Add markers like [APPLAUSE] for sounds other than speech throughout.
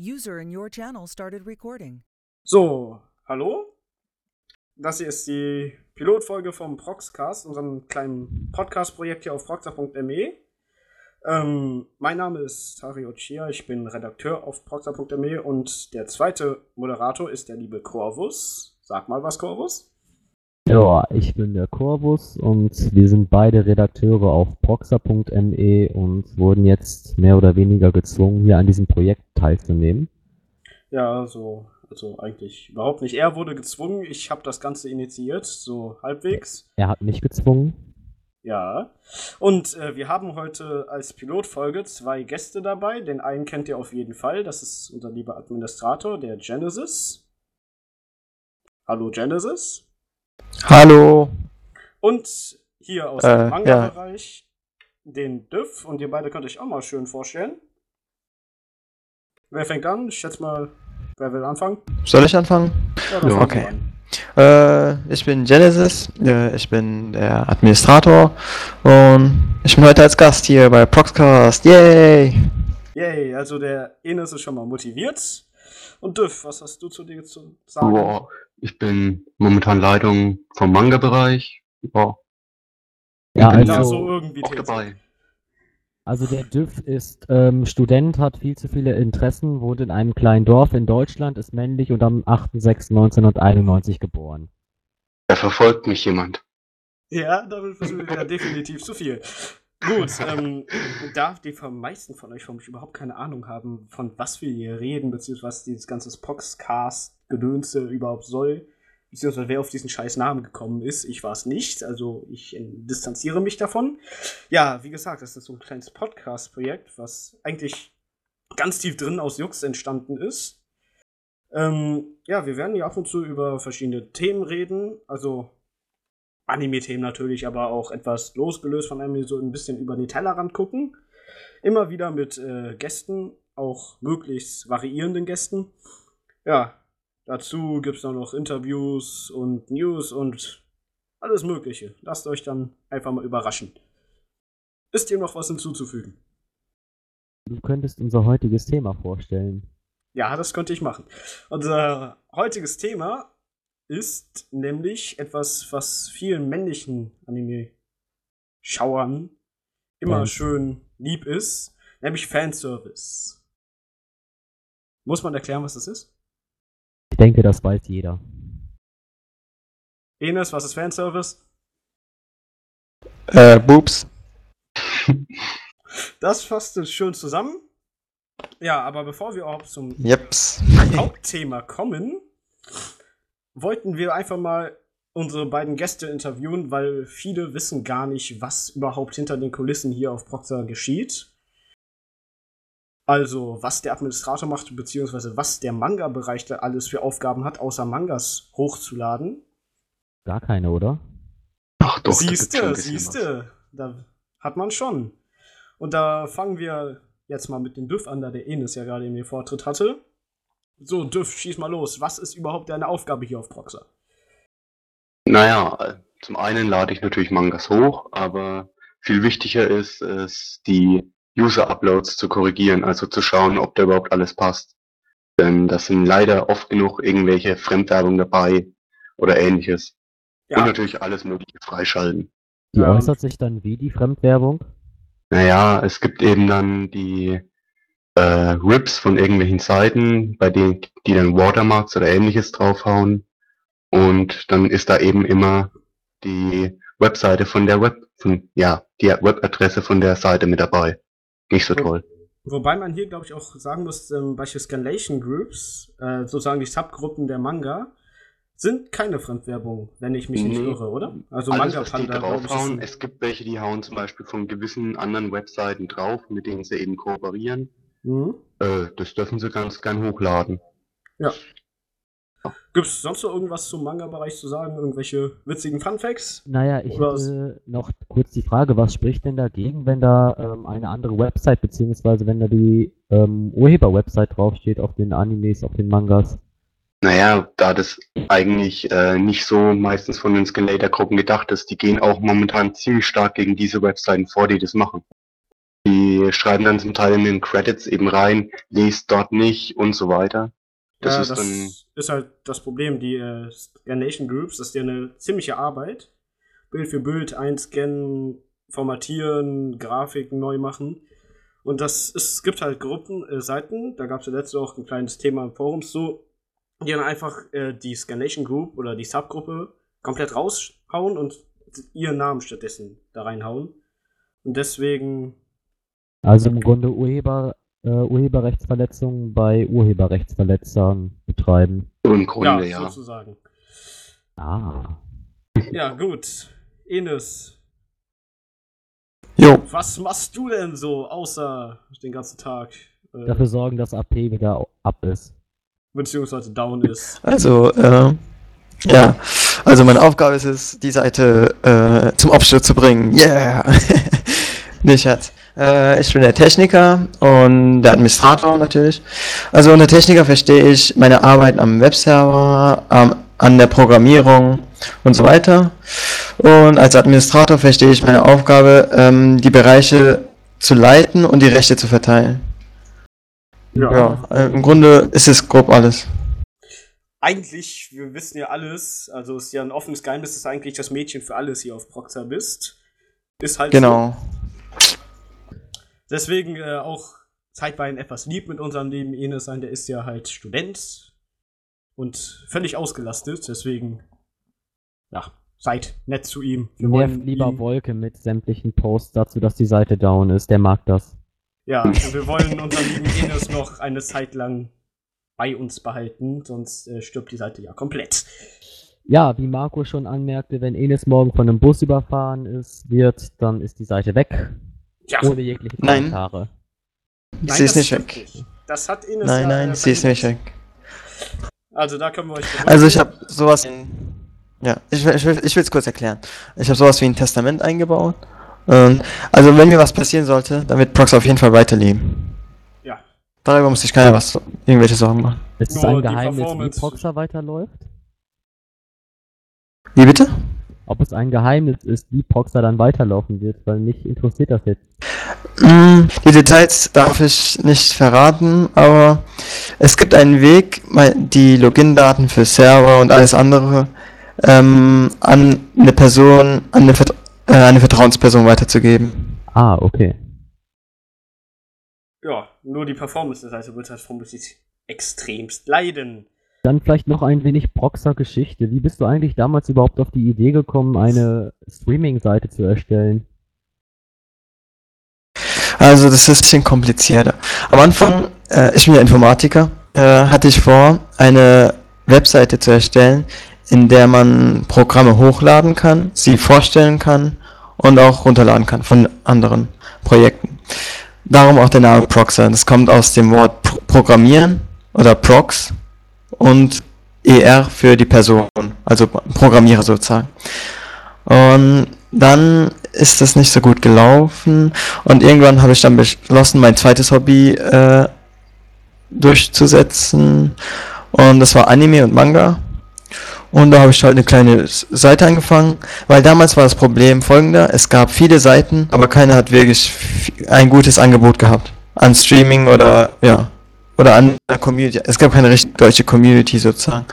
User in your channel started recording. So, hallo? Das hier ist die Pilotfolge vom Proxcast, unserem kleinen Podcast-Projekt hier auf proxa.me. Ähm, mein Name ist Tario Chia, ich bin Redakteur auf proxa.me und der zweite Moderator ist der liebe Corvus. Sag mal was, Corvus. Ja, ich bin der Corvus und wir sind beide Redakteure auf proxa.me und wurden jetzt mehr oder weniger gezwungen, hier an diesem Projekt teilzunehmen. Ja, so, also eigentlich überhaupt nicht. Er wurde gezwungen, ich habe das Ganze initiiert, so halbwegs. Er hat mich gezwungen. Ja. Und äh, wir haben heute als Pilotfolge zwei Gäste dabei. Den einen kennt ihr auf jeden Fall. Das ist unser lieber Administrator, der Genesis. Hallo Genesis. Hallo. Und hier aus Äh, dem Manga-Bereich den Düff. Und ihr beide könnt euch auch mal schön vorstellen. Wer fängt an? Ich schätze mal, wer will anfangen? Soll ich anfangen? Ja, Ja, okay. Äh, ich bin Genesis, äh, ich bin der Administrator und ich bin heute als Gast hier bei Proxcast. Yay! Yay, also der Enes ist schon mal motiviert. Und Düff, was hast du zu dir zu sagen? Boah, ich bin momentan Leitung vom Manga-Bereich. Boah, Ja, bin Ja, also, so irgendwie auch dabei. also der Düff ist ähm, Student, hat viel zu viele Interessen, wohnt in einem kleinen Dorf in Deutschland, ist männlich und am 8.6.1991 geboren. Da verfolgt mich jemand. Ja, damit wissen wir wieder definitiv zu viel. Gut, [LAUGHS] ähm, da die vom meisten von euch vermutlich überhaupt keine Ahnung haben, von was wir hier reden, beziehungsweise was dieses ganze Poxcast-Gedönse überhaupt soll, beziehungsweise wer auf diesen scheiß Namen gekommen ist, ich war es nicht, also ich äh, distanziere mich davon. Ja, wie gesagt, das ist so ein kleines Podcast-Projekt, was eigentlich ganz tief drin aus Jux entstanden ist. Ähm, ja, wir werden ja ab und zu über verschiedene Themen reden, also Anime-Themen natürlich, aber auch etwas losgelöst von Anime, so ein bisschen über den Tellerrand gucken. Immer wieder mit äh, Gästen, auch möglichst variierenden Gästen. Ja, dazu gibt es dann noch Interviews und News und alles Mögliche. Lasst euch dann einfach mal überraschen. Ist dem noch was hinzuzufügen? Du könntest unser heutiges Thema vorstellen. Ja, das könnte ich machen. Unser heutiges Thema ist nämlich etwas, was vielen männlichen Anime-Schauern immer Fans. schön lieb ist, nämlich Fanservice. Muss man erklären, was das ist? Ich denke, das weiß jeder. Enes, was ist Fanservice? Äh, Boobs. [LAUGHS] Das fasst es schön zusammen. Ja, aber bevor wir überhaupt zum Jeps. Hauptthema kommen, wollten wir einfach mal unsere beiden Gäste interviewen, weil viele wissen gar nicht, was überhaupt hinter den Kulissen hier auf Procter geschieht. Also, was der Administrator macht, beziehungsweise was der Manga-Bereich da alles für Aufgaben hat, außer Mangas hochzuladen. Gar keine, oder? Ach doch, siehste, siehste, da hat man schon. Und da fangen wir jetzt mal mit dem Düff an, da der Enes ja gerade in den Vortritt hatte. So, Düff, schieß mal los. Was ist überhaupt deine Aufgabe hier auf Proxer? Naja, zum einen lade ich natürlich Mangas hoch, aber viel wichtiger ist es, die User-Uploads zu korrigieren, also zu schauen, ob da überhaupt alles passt. Denn das sind leider oft genug irgendwelche Fremdwerbung dabei oder ähnliches. Und natürlich alles mögliche freischalten. Ja, und- äußert sich dann wie die Fremdwerbung? Naja, es gibt eben dann die äh, Rips von irgendwelchen Seiten, bei denen die dann Watermarks oder ähnliches draufhauen. Und dann ist da eben immer die Webseite von der Web, von, ja, die Webadresse von der Seite mit dabei. Nicht so toll. Wobei man hier, glaube ich, auch sagen muss, ähm, bei Scanlation Groups, äh, sozusagen die Subgruppen der Manga, sind keine Fremdwerbung, wenn ich mich nicht Nee. irre, oder? Also Alles, Manga was die Panda, ich, draufhauen, es gibt welche, die hauen zum Beispiel von gewissen anderen Webseiten drauf, mit denen sie eben kooperieren. Mhm. Äh, das dürfen sie ganz gern hochladen. Gibt es sonst noch irgendwas zum Manga-Bereich zu sagen? Irgendwelche witzigen Funfacts? Naja, ich Oder was? hätte noch kurz die Frage, was spricht denn dagegen, wenn da ähm, eine andere Website, beziehungsweise wenn da die ähm, Urheber-Website draufsteht auf den Animes, auf den Mangas? Naja, da das eigentlich äh, nicht so meistens von den Scanlator-Gruppen gedacht ist, die gehen auch momentan ziemlich stark gegen diese Webseiten vor, die das machen. Die schreiben dann zum Teil in den Credits eben rein, lest dort nicht und so weiter. Das ja, ist das dann. ist halt das Problem. Die äh, Scanation Groups, das ist ja eine ziemliche Arbeit. Bild für Bild einscannen, formatieren, Grafiken neu machen. Und das ist, es gibt halt Gruppen, äh, Seiten, da gab es ja letztes auch ein kleines Thema im Forum so, die dann einfach äh, die Scanation Group oder die Subgruppe komplett raushauen und ihren Namen stattdessen da reinhauen. Und deswegen, Also im Grunde Urheber, äh, Urheberrechtsverletzungen bei Urheberrechtsverletzern betreiben. Im ja, Grunde, ja. sozusagen. Ah. Ja, gut. Ines, Jo, was machst du denn so außer den ganzen Tag? Äh, Dafür sorgen, dass AP wieder ab ist. beziehungsweise down ist. also, äh, ja, also meine Aufgabe ist es, die Seite äh, zum Absturz zu bringen. Yeah! [LAUGHS] nee, Schatz. Äh, ich bin der Techniker und der Administrator natürlich. Also unter Techniker verstehe ich meine Arbeit am Webserver, am, an der Programmierung und so weiter. Und als Administrator verstehe ich meine Aufgabe, ähm, die Bereiche zu leiten und die Rechte zu verteilen. Ja, äh, im Grunde ist es grob alles. Eigentlich, wir wissen ja alles, also ist ja ein offenes Geheimnis, dass du eigentlich das Mädchen für alles hier auf Proxer bist. Ist halt Genau. so. Deswegen äh, auch zeitweilig etwas lieb mit unserem Leben Ines sein, der ist ja halt Student und völlig ausgelastet, deswegen, ja, seid nett zu ihm. Wir Nervt wollen lieber ihm- Wolke mit sämtlichen Posts dazu, dass die Seite down ist. Der mag das. Ja, also wir wollen unseren lieben Enes noch eine Zeit lang bei uns behalten, sonst äh, stirbt die Seite ja komplett. Ja, wie Marco schon anmerkte, wenn Enes morgen von einem Bus überfahren ist, wird, dann ist die Seite weg. Ja, Ohne jegliche Nein. Kommentare. nein, sie ist das nicht weg. nicht. Das hat Ines Nein, ja, nein, äh, sie ist nicht weg. Also da können wir euch beruhigen. Also ich habe sowas in, ja, ich, will- ich, will- ich will es kurz erklären. Ich habe sowas wie ein Testament eingebaut. Und, also wenn mir was passieren sollte, dann wird Prox auf jeden Fall weiterleben. Ja, Darüber muss sich keiner was, irgendwelche Sorgen machen. Ist es ein Geheimnis, wie Proxer weiterläuft? Wie bitte? Ob es ein Geheimnis ist, wie Proxer dann weiterlaufen wird, weil mich interessiert das jetzt. Mm, Die Details darf ich nicht verraten, aber es gibt einen Weg, mal die Login-Daten für Server und alles andere ähm, an eine Person, an eine, Vert äh, eine Vertrauensperson weiterzugeben. Ah, okay. ja, nur die Performance Seite wird halt vermutlich extremst leiden. Dann vielleicht noch ein wenig Proxer-Geschichte. Wie bist du eigentlich damals überhaupt auf die Idee gekommen, eine Streaming-Seite zu erstellen? Also das ist ein bisschen komplizierter. Am Anfang, äh, ich bin ja Informatiker, äh, hatte ich vor, eine Webseite zu erstellen, in der man Programme hochladen kann, sie vorstellen kann und auch runterladen kann von anderen Projekten. Darum auch der Name Proxer. Das kommt aus dem Wort Pro Programmieren oder Prox und ER für die Person, also Programmierer sozusagen. Und dann ist das nicht so gut gelaufen und irgendwann habe ich dann beschlossen, mein zweites Hobby äh, durchzusetzen und das war Anime und Manga. Und da habe ich halt eine kleine Seite angefangen, weil damals war das Problem folgender, es gab viele Seiten, aber keiner hat wirklich ein gutes Angebot gehabt an Streaming oder ja, oder an der Community. Es gab keine richtig deutsche Community sozusagen.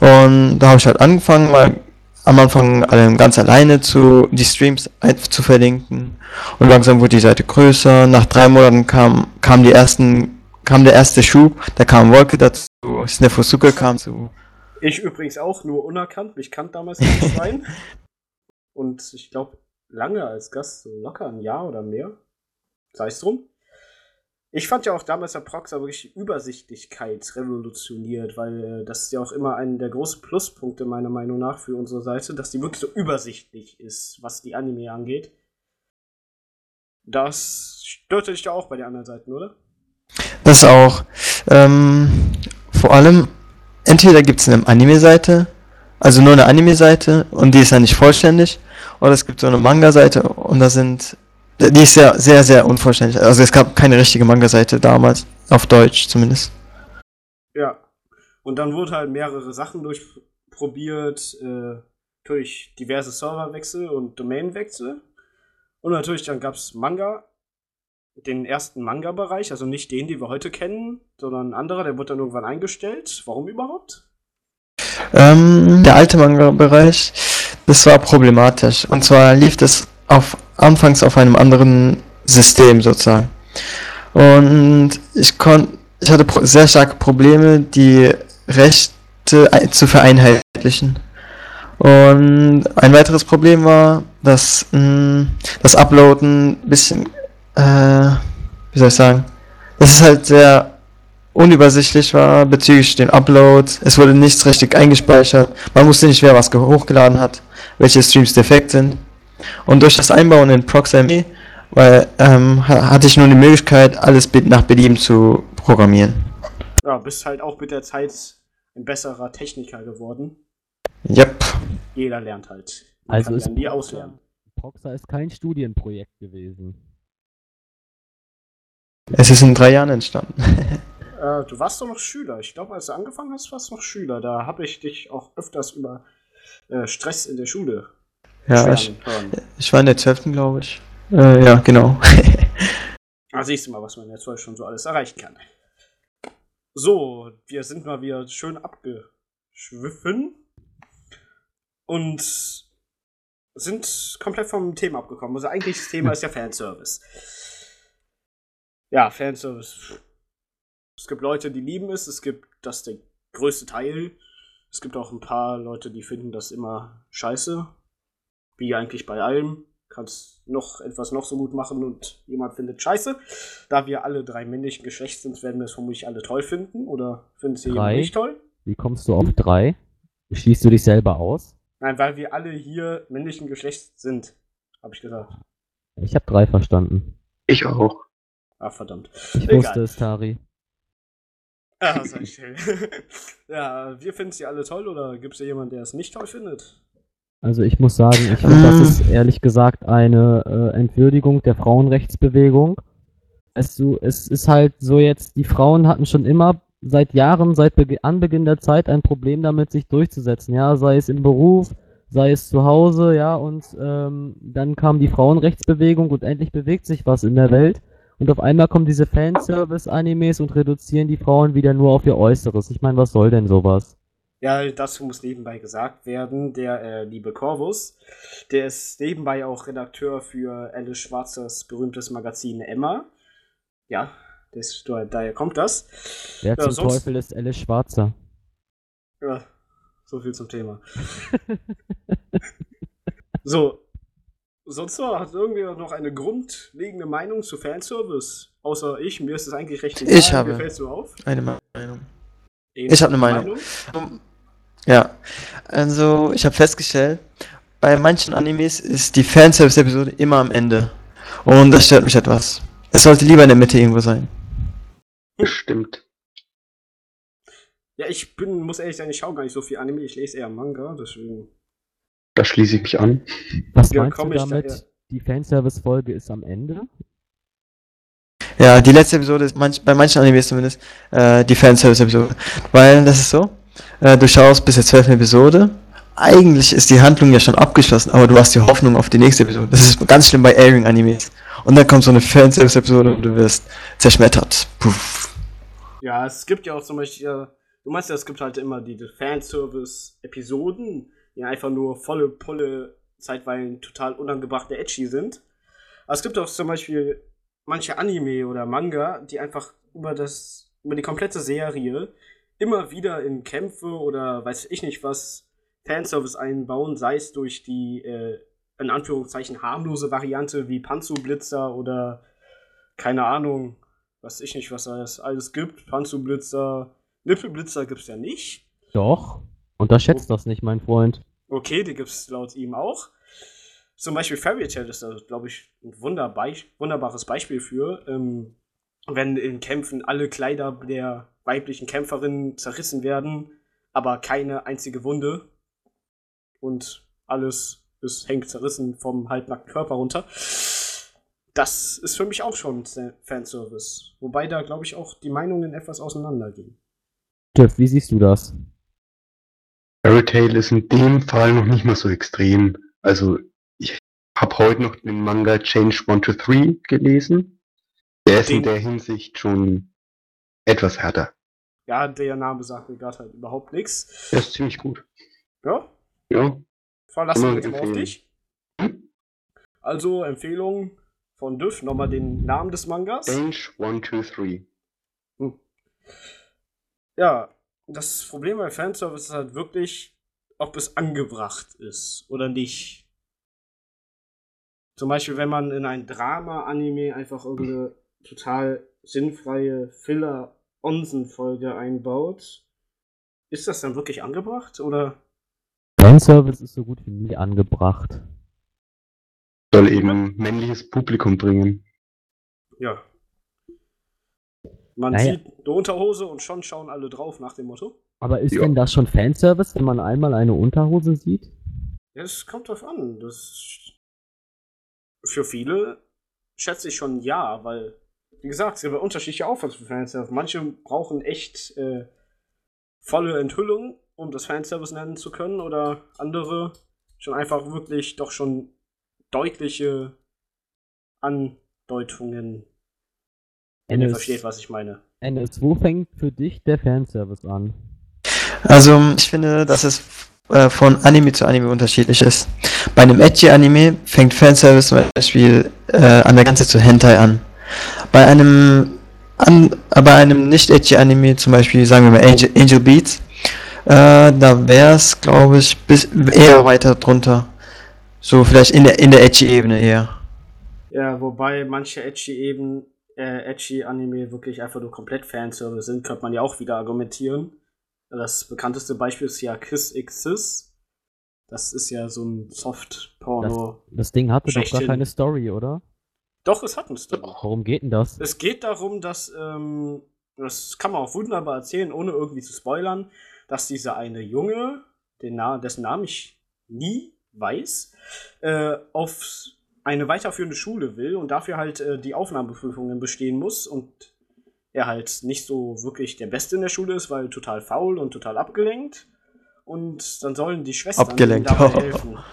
Und da habe ich halt angefangen, mal am Anfang ganz alleine zu die Streams zu verlinken und langsam wurde die Seite größer. Nach drei Monaten kam kam die ersten kam der erste Schub, da kam Wolke dazu, Snefosuke kam zu. Ich übrigens auch, nur unerkannt. Mich kannte damals kein Schwein. [LAUGHS] Und ich glaube, lange als Gast, so locker ein Jahr oder mehr. Sei es drum. Ich fand ja auch damals der Proxer wirklich die Übersichtlichkeit revolutioniert, weil äh, das ist ja auch immer einer der großen Pluspunkte meiner Meinung nach für unsere Seite, dass die wirklich so übersichtlich ist, was die Anime angeht. Das störte dich ja auch bei den anderen Seiten, oder? Das auch. Ähm, vor allem, entweder gibt es eine Anime-Seite, also nur eine Anime-Seite und die ist ja nicht vollständig, oder es gibt so eine Manga-Seite und da sind, die ist sehr, sehr, sehr unvollständig. Also es gab keine richtige Manga-Seite damals, auf Deutsch zumindest. Ja. Und dann wurde halt mehrere Sachen durchprobiert, äh, durch diverse Serverwechsel und Domainwechsel. Und natürlich dann gab es Manga den ersten Manga-Bereich, also nicht den, den wir heute kennen, sondern ein anderer, der wurde dann irgendwann eingestellt. Warum überhaupt? Ähm, der alte Manga-Bereich, das war problematisch. Und zwar lief das auf, anfangs auf einem anderen System sozusagen. Und ich konnte, ich hatte sehr starke Probleme, die Rechte zu vereinheitlichen. Und ein weiteres Problem war, dass mh, das Uploaden ein bisschen, äh, wie soll ich sagen, dass es halt sehr unübersichtlich war bezüglich den Upload. Es wurde nichts richtig eingespeichert. Man wusste nicht, wer was ge- hochgeladen hat, welche Streams defekt sind. Und durch das Einbauen in ProxME weil, ähm, ha- hatte ich nun die Möglichkeit, alles nach Belieben zu programmieren. Ja, bist halt auch mit der Zeit ein besserer Techniker geworden. Yep. Jeder lernt halt. Man Also kann ist nie Proxa- auslernen. Proxa ist kein Studienprojekt gewesen. Es ist in drei Jahren entstanden. Äh, du warst doch noch Schüler. Ich glaube, als du angefangen hast, warst du noch Schüler. Da habe ich dich auch öfters über äh, Stress in der Schule ja, ich, ich war in der 12. glaube ich. Äh, ja, genau. Da [LAUGHS] siehst du mal, was man in der 12 schon so alles erreichen kann. So, wir sind mal wieder schön abgeschwiffen und sind komplett vom Thema abgekommen. Also eigentlich das Thema ist ja Fanservice. Ja, Fanservice. Es gibt Leute, die lieben es, es gibt das der größte Teil. Es gibt auch ein paar Leute, die finden das immer scheiße. Wie eigentlich bei allem. Kannst noch etwas noch so gut machen und jemand findet scheiße. Da wir alle drei männlichen Geschlechts sind, werden wir es vermutlich alle toll finden. Oder findet ihr jemand Drei? nicht toll? Wie kommst du auf drei? Schließt du dich selber aus? Nein, weil wir alle hier männlichen Geschlechts sind, habe ich gesagt. Ich habe drei verstanden. Ich auch. Ah, verdammt. Ich Egal. wusste es, Tari. Ah, ich dir. [LAUGHS] ja, wir finden sie alle toll oder gibt es jemanden, der es nicht toll findet? Also ich muss sagen, ich finde, das ist ehrlich gesagt eine äh, Entwürdigung der Frauenrechtsbewegung. Es, so, es ist halt so jetzt, die Frauen hatten schon immer seit Jahren, seit Bege Anbeginn der Zeit ein Problem damit, sich durchzusetzen. Ja, sei es im Beruf, sei es zu Hause, ja, und ähm, dann kam die Frauenrechtsbewegung und endlich bewegt sich was in der Welt. Und auf einmal kommen diese Fanservice-Animes und reduzieren die Frauen wieder nur auf ihr Äußeres. Ich meine, was soll denn sowas? Ja, dazu muss nebenbei gesagt werden, der äh, liebe Corvus, der ist nebenbei auch Redakteur für Alice Schwarzers berühmtes Magazin Emma. Ja, das, daher kommt das. Wer Ja, zum sonst- Teufel ist Alice Schwarzer? Ja, so viel zum Thema. [LAUGHS] so, sonst noch, hat irgendwer noch eine grundlegende Meinung zu Fanservice? Außer ich, mir ist es eigentlich recht egal. Ich habe. Mir fällt's nur auf. Eine Meinung. Eben, Ich hab eine Meinung. Ja, also ich habe festgestellt, bei manchen Animes ist die Fanservice-Episode immer am Ende. Und das stört mich etwas. Es sollte lieber in der Mitte irgendwo sein. Bestimmt. Ja, ich bin, muss ehrlich sagen, ich schaue gar nicht so viel Anime, ich lese eher Manga, deswegen. Da schließe ich mich an. Was Ja, meinst du da damit? Die Fanservice-Folge ist am Ende? Ja, die letzte Episode ist manch, bei manchen Animes zumindest äh, die Fanservice-Episode. Weil das ist so, äh, du schaust bis zur zwölften Episode. Eigentlich ist die Handlung ja schon abgeschlossen, aber du hast die Hoffnung auf die nächste Episode. Das ist ganz schlimm bei Airing-Animes. Und dann kommt so eine Fanservice-Episode und du wirst zerschmettert. Puff. Ja, es gibt ja auch zum Beispiel, äh, du meinst ja, es gibt halt immer diese Fanservice-Episoden, die einfach nur volle Pulle, zeitweilig total unangebrachte Edgy sind. Aber es gibt auch zum Beispiel manche Anime oder Manga, die einfach über das, über die komplette Serie immer wieder in Kämpfe oder weiß ich nicht was Fanservice einbauen, sei es durch die äh, in Anführungszeichen harmlose Variante wie Panzu-Blitzer oder keine Ahnung, weiß ich nicht, was es alles gibt. Panzu-Blitzer, Nippelblitzer gibt's ja nicht. Doch. Unterschätzt das nicht, mein Freund. Okay, die gibt's laut ihm auch. Zum Beispiel Fairy Tail ist da, glaube ich, ein wunderbar, wunderbares Beispiel für. Ähm, wenn in Kämpfen alle Kleider der weiblichen Kämpferin zerrissen werden, aber keine einzige Wunde. Und alles ist, hängt zerrissen vom halbnackten Körper runter. Das ist für mich auch schon Fanservice. Wobei da, glaube ich, auch die Meinungen etwas auseinandergehen. Tiff, wie siehst du das? Fairy Tail ist in dem Fall noch nicht mal so extrem. Also, ich habe heute noch den Manga Change 1 to 3 gelesen. Der ist in Den- der Hinsicht schon etwas härter. Ja, der Name sagt mir gerade halt überhaupt nichts. Der ist ziemlich gut. Ja, Ja, verlassen wir uns mal auf dich. Hm? Also, Empfehlung von Düff, nochmal den Namen des Mangas. Bench 123. Ja, das Problem bei Fanservice ist halt wirklich, ob es angebracht ist oder nicht. Zum Beispiel, wenn man in ein Drama-Anime einfach irgendeine total sinnfreie Filler-Onsen-Folge einbaut, ist das dann wirklich angebracht oder? Fanservice ist so gut wie nie angebracht. Soll eben männliches Publikum bringen. Ja. Man Naja. sieht eine Unterhose und schon schauen alle drauf nach dem Motto. Aber ist Ja. denn das schon Fanservice, wenn man einmal eine Unterhose sieht? Ja, das kommt drauf an. Das für viele schätze ich schon ja, weil, wie gesagt, es gibt unterschiedliche Auffassungen für Fanservice. Manche brauchen echt äh, volle Enthüllung, um das Fanservice nennen zu können, oder andere schon einfach wirklich doch schon deutliche Andeutungen. Wenn ihr versteht, was ich meine. Ennis, wo fängt für dich der Fanservice an? Also, ich finde, dass es äh, von Anime zu Anime unterschiedlich ist. Bei einem Edgy-Anime fängt Fanservice zum Beispiel äh, an der Grenze zu Hentai an. Bei einem, an, bei einem nicht-Edgy-Anime, zum Beispiel sagen wir mal Angel, Angel Beats, äh, da wäre es, glaube ich, bis, eher weiter drunter. So vielleicht in der, in der Edgy-Ebene eher. Ja, wobei manche edgy eben, äh, edgy Anime wirklich einfach nur komplett Fanservice sind, könnte man ja auch wieder argumentieren. Das bekannteste Beispiel ist ja Kiss X Sis. Das ist ja so ein Soft-Porno. Das Ding hatte doch gar keine Story, oder? Doch, es hat eine Story. Warum geht denn das? Es geht darum, dass, ähm, das kann man auch wunderbar erzählen, ohne irgendwie zu spoilern, dass dieser eine Junge, den Na dessen Namen ich nie weiß, äh, auf eine weiterführende Schule will und dafür halt äh, die Aufnahmeprüfungen bestehen muss und er halt nicht so wirklich der Beste in der Schule ist, weil total faul und total abgelenkt. Und dann sollen die Schwestern ihm Abgelenkt. dabei helfen. [LAUGHS]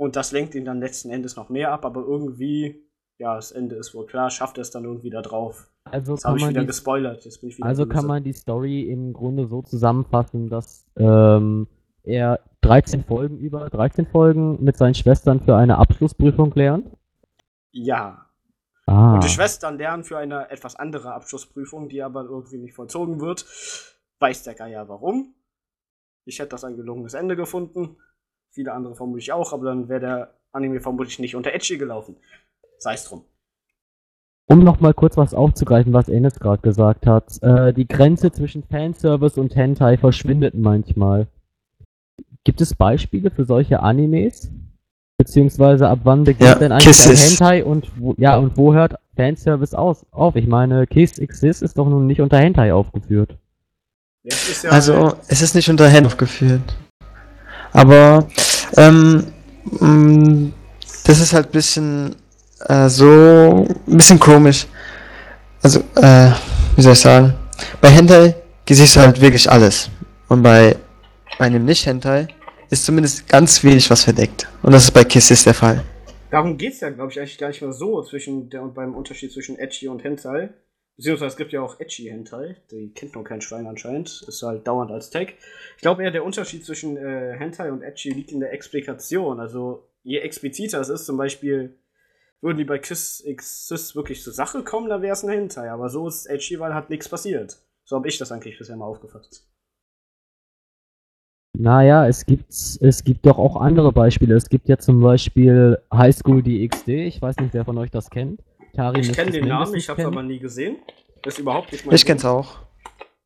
Und das lenkt ihn dann letzten Endes noch mehr ab, aber irgendwie, ja, das Ende ist wohl klar, schafft er es dann irgendwie da drauf. Also Jetzt habe ich wieder die gespoilert. Jetzt bin ich wieder Also kann man die Story im Grunde so zusammenfassen, dass ähm, er 13 Folgen über 13 Folgen mit seinen Schwestern für eine Abschlussprüfung lernt. Ja. Ah. Und die Schwestern lernen für eine etwas andere Abschlussprüfung, die aber irgendwie nicht vollzogen wird. Weiß der Geier warum. Ich hätte das ein gelungenes Ende gefunden. Viele andere vermutlich auch, aber dann wäre der Anime vermutlich nicht unter Edgy gelaufen. Sei es drum. Um nochmal kurz was aufzugreifen, was Enes gerade gesagt hat. Äh, die Grenze zwischen Fanservice und Hentai verschwindet manchmal. Gibt es Beispiele für solche Animes? Beziehungsweise ab wann beginnt Ja, denn eigentlich ein. Hentai und wo, ja, und wo hört Fanservice aus, auf? Ich meine, Kiss Exist ist doch nun nicht unter Hentai aufgeführt. Ja Also, es ist nicht unter Hand aufgeführt. Aber, ähm, mh, das ist halt ein bisschen, äh, so, ein bisschen komisch. Also, äh, wie soll ich sagen? Bei Hentai siehst du halt wirklich alles. Und bei einem Nicht-Hentai ist zumindest ganz wenig was verdeckt. Und das ist bei Kisses der Fall. Darum geht es ja, glaube ich, eigentlich gar nicht mehr so zwischen der beim Unterschied zwischen Edgy und Hentai. Beziehungsweise es gibt ja auch Edgy Hentai, die kennt noch kein Schwein anscheinend, ist halt dauernd als Tag. Ich glaube eher der Unterschied zwischen äh, Hentai und Edgy liegt in der Explikation. Also je expliziter es ist, zum Beispiel würden die bei Kiss X Sis wirklich zur Sache kommen, dann wäre es ein Hentai. Aber so ist Edgy, weil hat nichts passiert. So habe ich das eigentlich bisher mal aufgefasst. Naja, es gibt, es gibt doch auch andere Beispiele. Es gibt ja zum Beispiel High School DxD. Ich weiß nicht, wer von euch das kennt. Tari Ich kenne es den Namen, ich habe es aber nie gesehen. Ist überhaupt nicht mein Ich kenn's auch.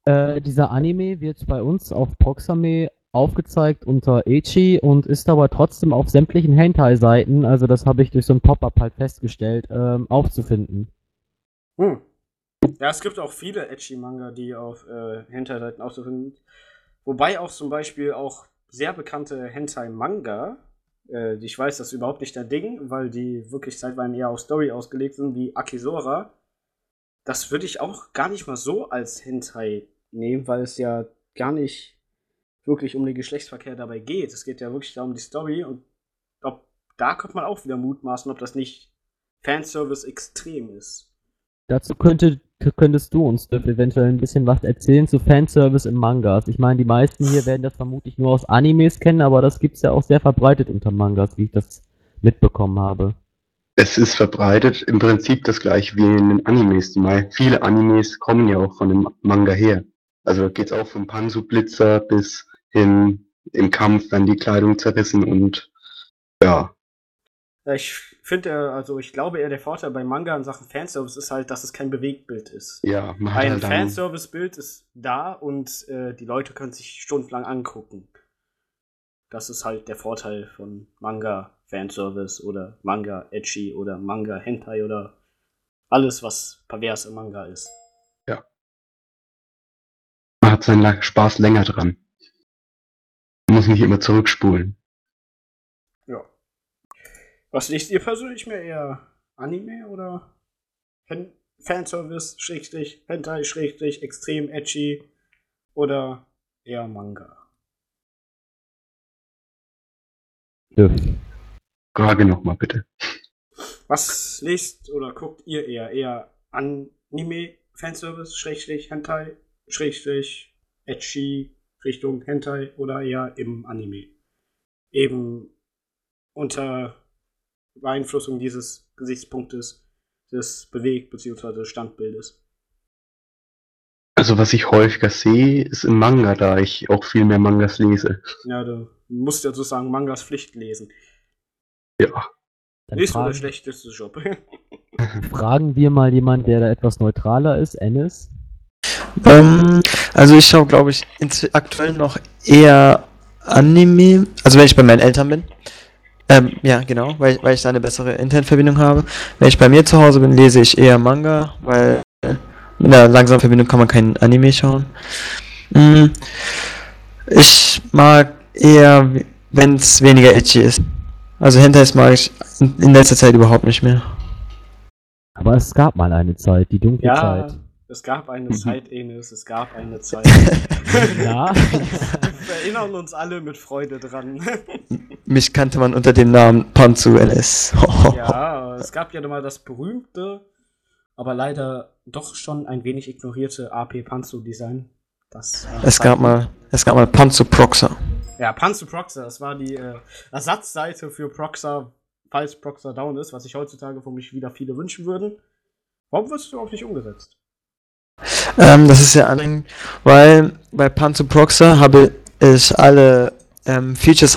Äh, dieser Anime wird bei uns auf Proxame aufgezeigt unter Echi und ist aber trotzdem auf sämtlichen Hentai-Seiten, also das habe ich durch so ein Pop-Up halt festgestellt, ähm, aufzufinden. Hm. Ja, es gibt auch viele Edgy-Manga, die auf äh, Hentai-Seiten auszufinden sind. Wobei auch zum Beispiel auch sehr bekannte Hentai-Manga, äh, die ich weiß, das ist überhaupt nicht der Ding, weil die wirklich zeitweise eher auf Story ausgelegt sind, wie Akisora. Das würde ich auch gar nicht mal so als Hentai nehmen, weil es ja gar nicht wirklich um den Geschlechtsverkehr dabei geht. Es geht ja wirklich da um die Story und ob, da könnte man auch wieder mutmaßen, ob das nicht Fanservice extrem ist. Dazu könnte, könntest du uns eventuell ein bisschen was erzählen zu Fanservice in Mangas. Ich meine, die meisten hier [SIGHS] werden das vermutlich nur aus Animes kennen, aber das gibt's ja auch sehr verbreitet unter Mangas, wie ich das mitbekommen habe. Es ist verbreitet im Prinzip das gleiche wie in den Animes. Die mei- viele Animes kommen ja auch von dem Manga her. Also da geht's auch vom Pansu-Blitzer bis hin im Kampf werden die Kleidung zerrissen und ja, Ja, Ich finde, also ich glaube eher der Vorteil bei Manga in Sachen Fanservice ist halt, dass es kein Bewegtbild ist. ja, man Ein halt Fanservice-Bild ist da und äh, die Leute können sich stundenlang angucken. Das ist halt der Vorteil von Manga-Fanservice oder Manga-Edgy oder Manga-Hentai oder alles, was pervers im Manga ist. man hat seinen Spaß länger dran. Man muss nicht immer zurückspulen. Ja. Was lest ihr persönlich mehr eher? Anime oder Fan Fanservice, Schrägstrich, Hentai, Schrägstrich, extrem edgy oder eher Manga? Dirk. Frage nochmal bitte. Was lest oder guckt ihr eher? Eher Anime, Fanservice, Schrägstrich, Hentai, Schrägstrich, Edgy, Richtung Hentai oder eher im Anime? Eben unter Beeinflussung dieses Gesichtspunktes, des Beweg- bzw. Standbildes. Also was ich häufiger sehe, ist im Manga, da ich auch viel mehr Mangas lese. Ja, du musst ja sozusagen Mangas Pflicht lesen. Ja. Dann Ist wohl der fragen, schlechteste Job. [LAUGHS] [LAUGHS] fragen wir mal jemanden, der da etwas neutraler ist, Ennis. Ähm, also ich schaue, glaube ich, aktuell noch eher Anime. Also wenn ich bei meinen Eltern bin. Ähm, ja, genau, weil, weil ich da eine bessere Internetverbindung habe. Wenn ich bei mir zu Hause bin, lese ich eher Manga, weil mit einer langsamen Verbindung kann man kein Anime schauen. Mm, ich mag eher, wenn es weniger edgy ist. Also Hentais mag ich in, in letzter Zeit überhaupt nicht mehr. Aber es gab mal eine Zeit, die dunkle ja, Zeit. es gab eine Mhm. Zeit, Enes, es gab eine [LAUGHS] Zeit. Ja, Wir erinnern uns alle mit Freude dran. [LAUGHS] Mich kannte man unter dem Namen Panzu LS. [LAUGHS] ja, es gab ja mal das berühmte, aber leider doch schon ein wenig ignorierte AP Panzu Design. Das, äh, Es gab mal, es gab mal Panzu Proxer. Ja, Panzu Proxer, das war die äh, Ersatzseite für Proxer, falls Proxer down ist, was sich heutzutage von mich wieder viele wünschen würden. Warum wird es überhaupt nicht umgesetzt? Ähm, das ist sehr anstrengend, weil bei Panzer Proxer habe ich alle ähm, Features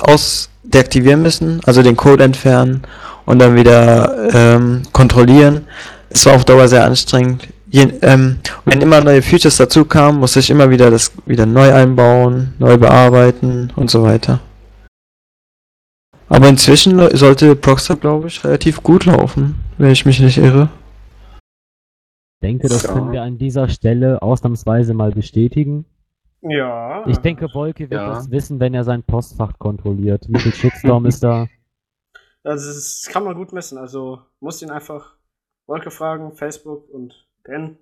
ausdeaktivieren müssen, also den Code entfernen und dann wieder ähm, kontrollieren. Es war auf Dauer sehr anstrengend. Je, ähm, wenn immer neue Features dazu kamen, musste ich immer wieder das wieder neu einbauen, neu bearbeiten und so weiter. Aber inzwischen sollte Proxer, glaube ich, relativ gut laufen, wenn ich mich nicht irre. ich denke, das können wir an dieser Stelle ausnahmsweise mal bestätigen. Ja. Ich denke, Wolke wird Ja. das wissen, wenn er sein Postfach kontrolliert. Wie viel Shitstorm ist da? [LAUGHS] Also das kann man gut messen. Also muss ihn einfach Wolke fragen, Facebook und Ben.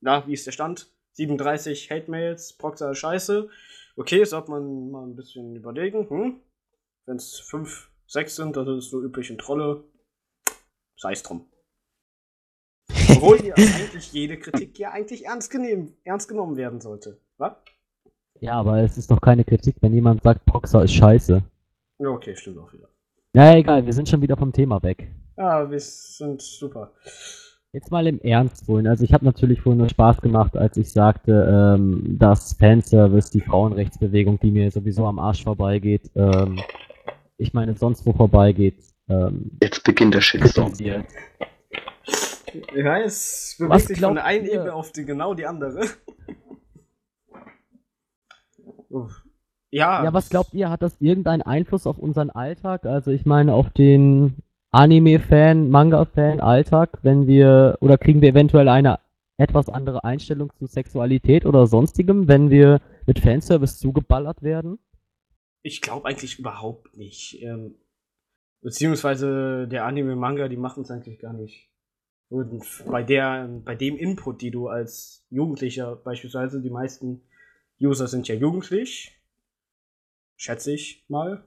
Na, wie ist der Stand? 37 Hate-Mails, Proxer ist scheiße. Okay, sollte man mal ein bisschen überlegen. Hm? Wenn es 5, 6 sind, dann sind es so üblichen Trolle. Sei es drum. [LAUGHS] Obwohl ja eigentlich jede Kritik ja eigentlich ernst, genehm, ernst genommen werden sollte. Was? Ja, aber es ist doch keine Kritik, wenn jemand sagt, Proxer ist scheiße. Ja, okay, stimmt auch wieder. Naja, egal, wir sind schon wieder vom Thema weg. Ja, wir sind super. Jetzt mal im Ernst wohl. Also ich habe natürlich vorhin nur Spaß gemacht, als ich sagte, ähm, dass Fanservice, die Frauenrechtsbewegung, die mir sowieso am Arsch vorbeigeht, ähm, ich meine sonst wo vorbeigeht, ähm, Jetzt beginnt der Shitstorm. Ja, es bewegt Was sich von der einen? Ebene auf die genau die andere. Ja. Ja, was glaubt ihr, hat das irgendeinen Einfluss auf unseren Alltag? Also ich meine auf den Anime-Fan, Manga-Fan Alltag, wenn wir, oder kriegen wir eventuell eine etwas andere Einstellung zu Sexualität oder sonstigem, wenn wir mit Fanservice zugeballert werden? Ich glaube eigentlich überhaupt nicht. Ähm, beziehungsweise der Anime-Manga, die machen es eigentlich gar nicht. Und bei der, bei dem Input, die du als Jugendlicher beispielsweise, die meisten User sind ja jugendlich, schätze ich mal,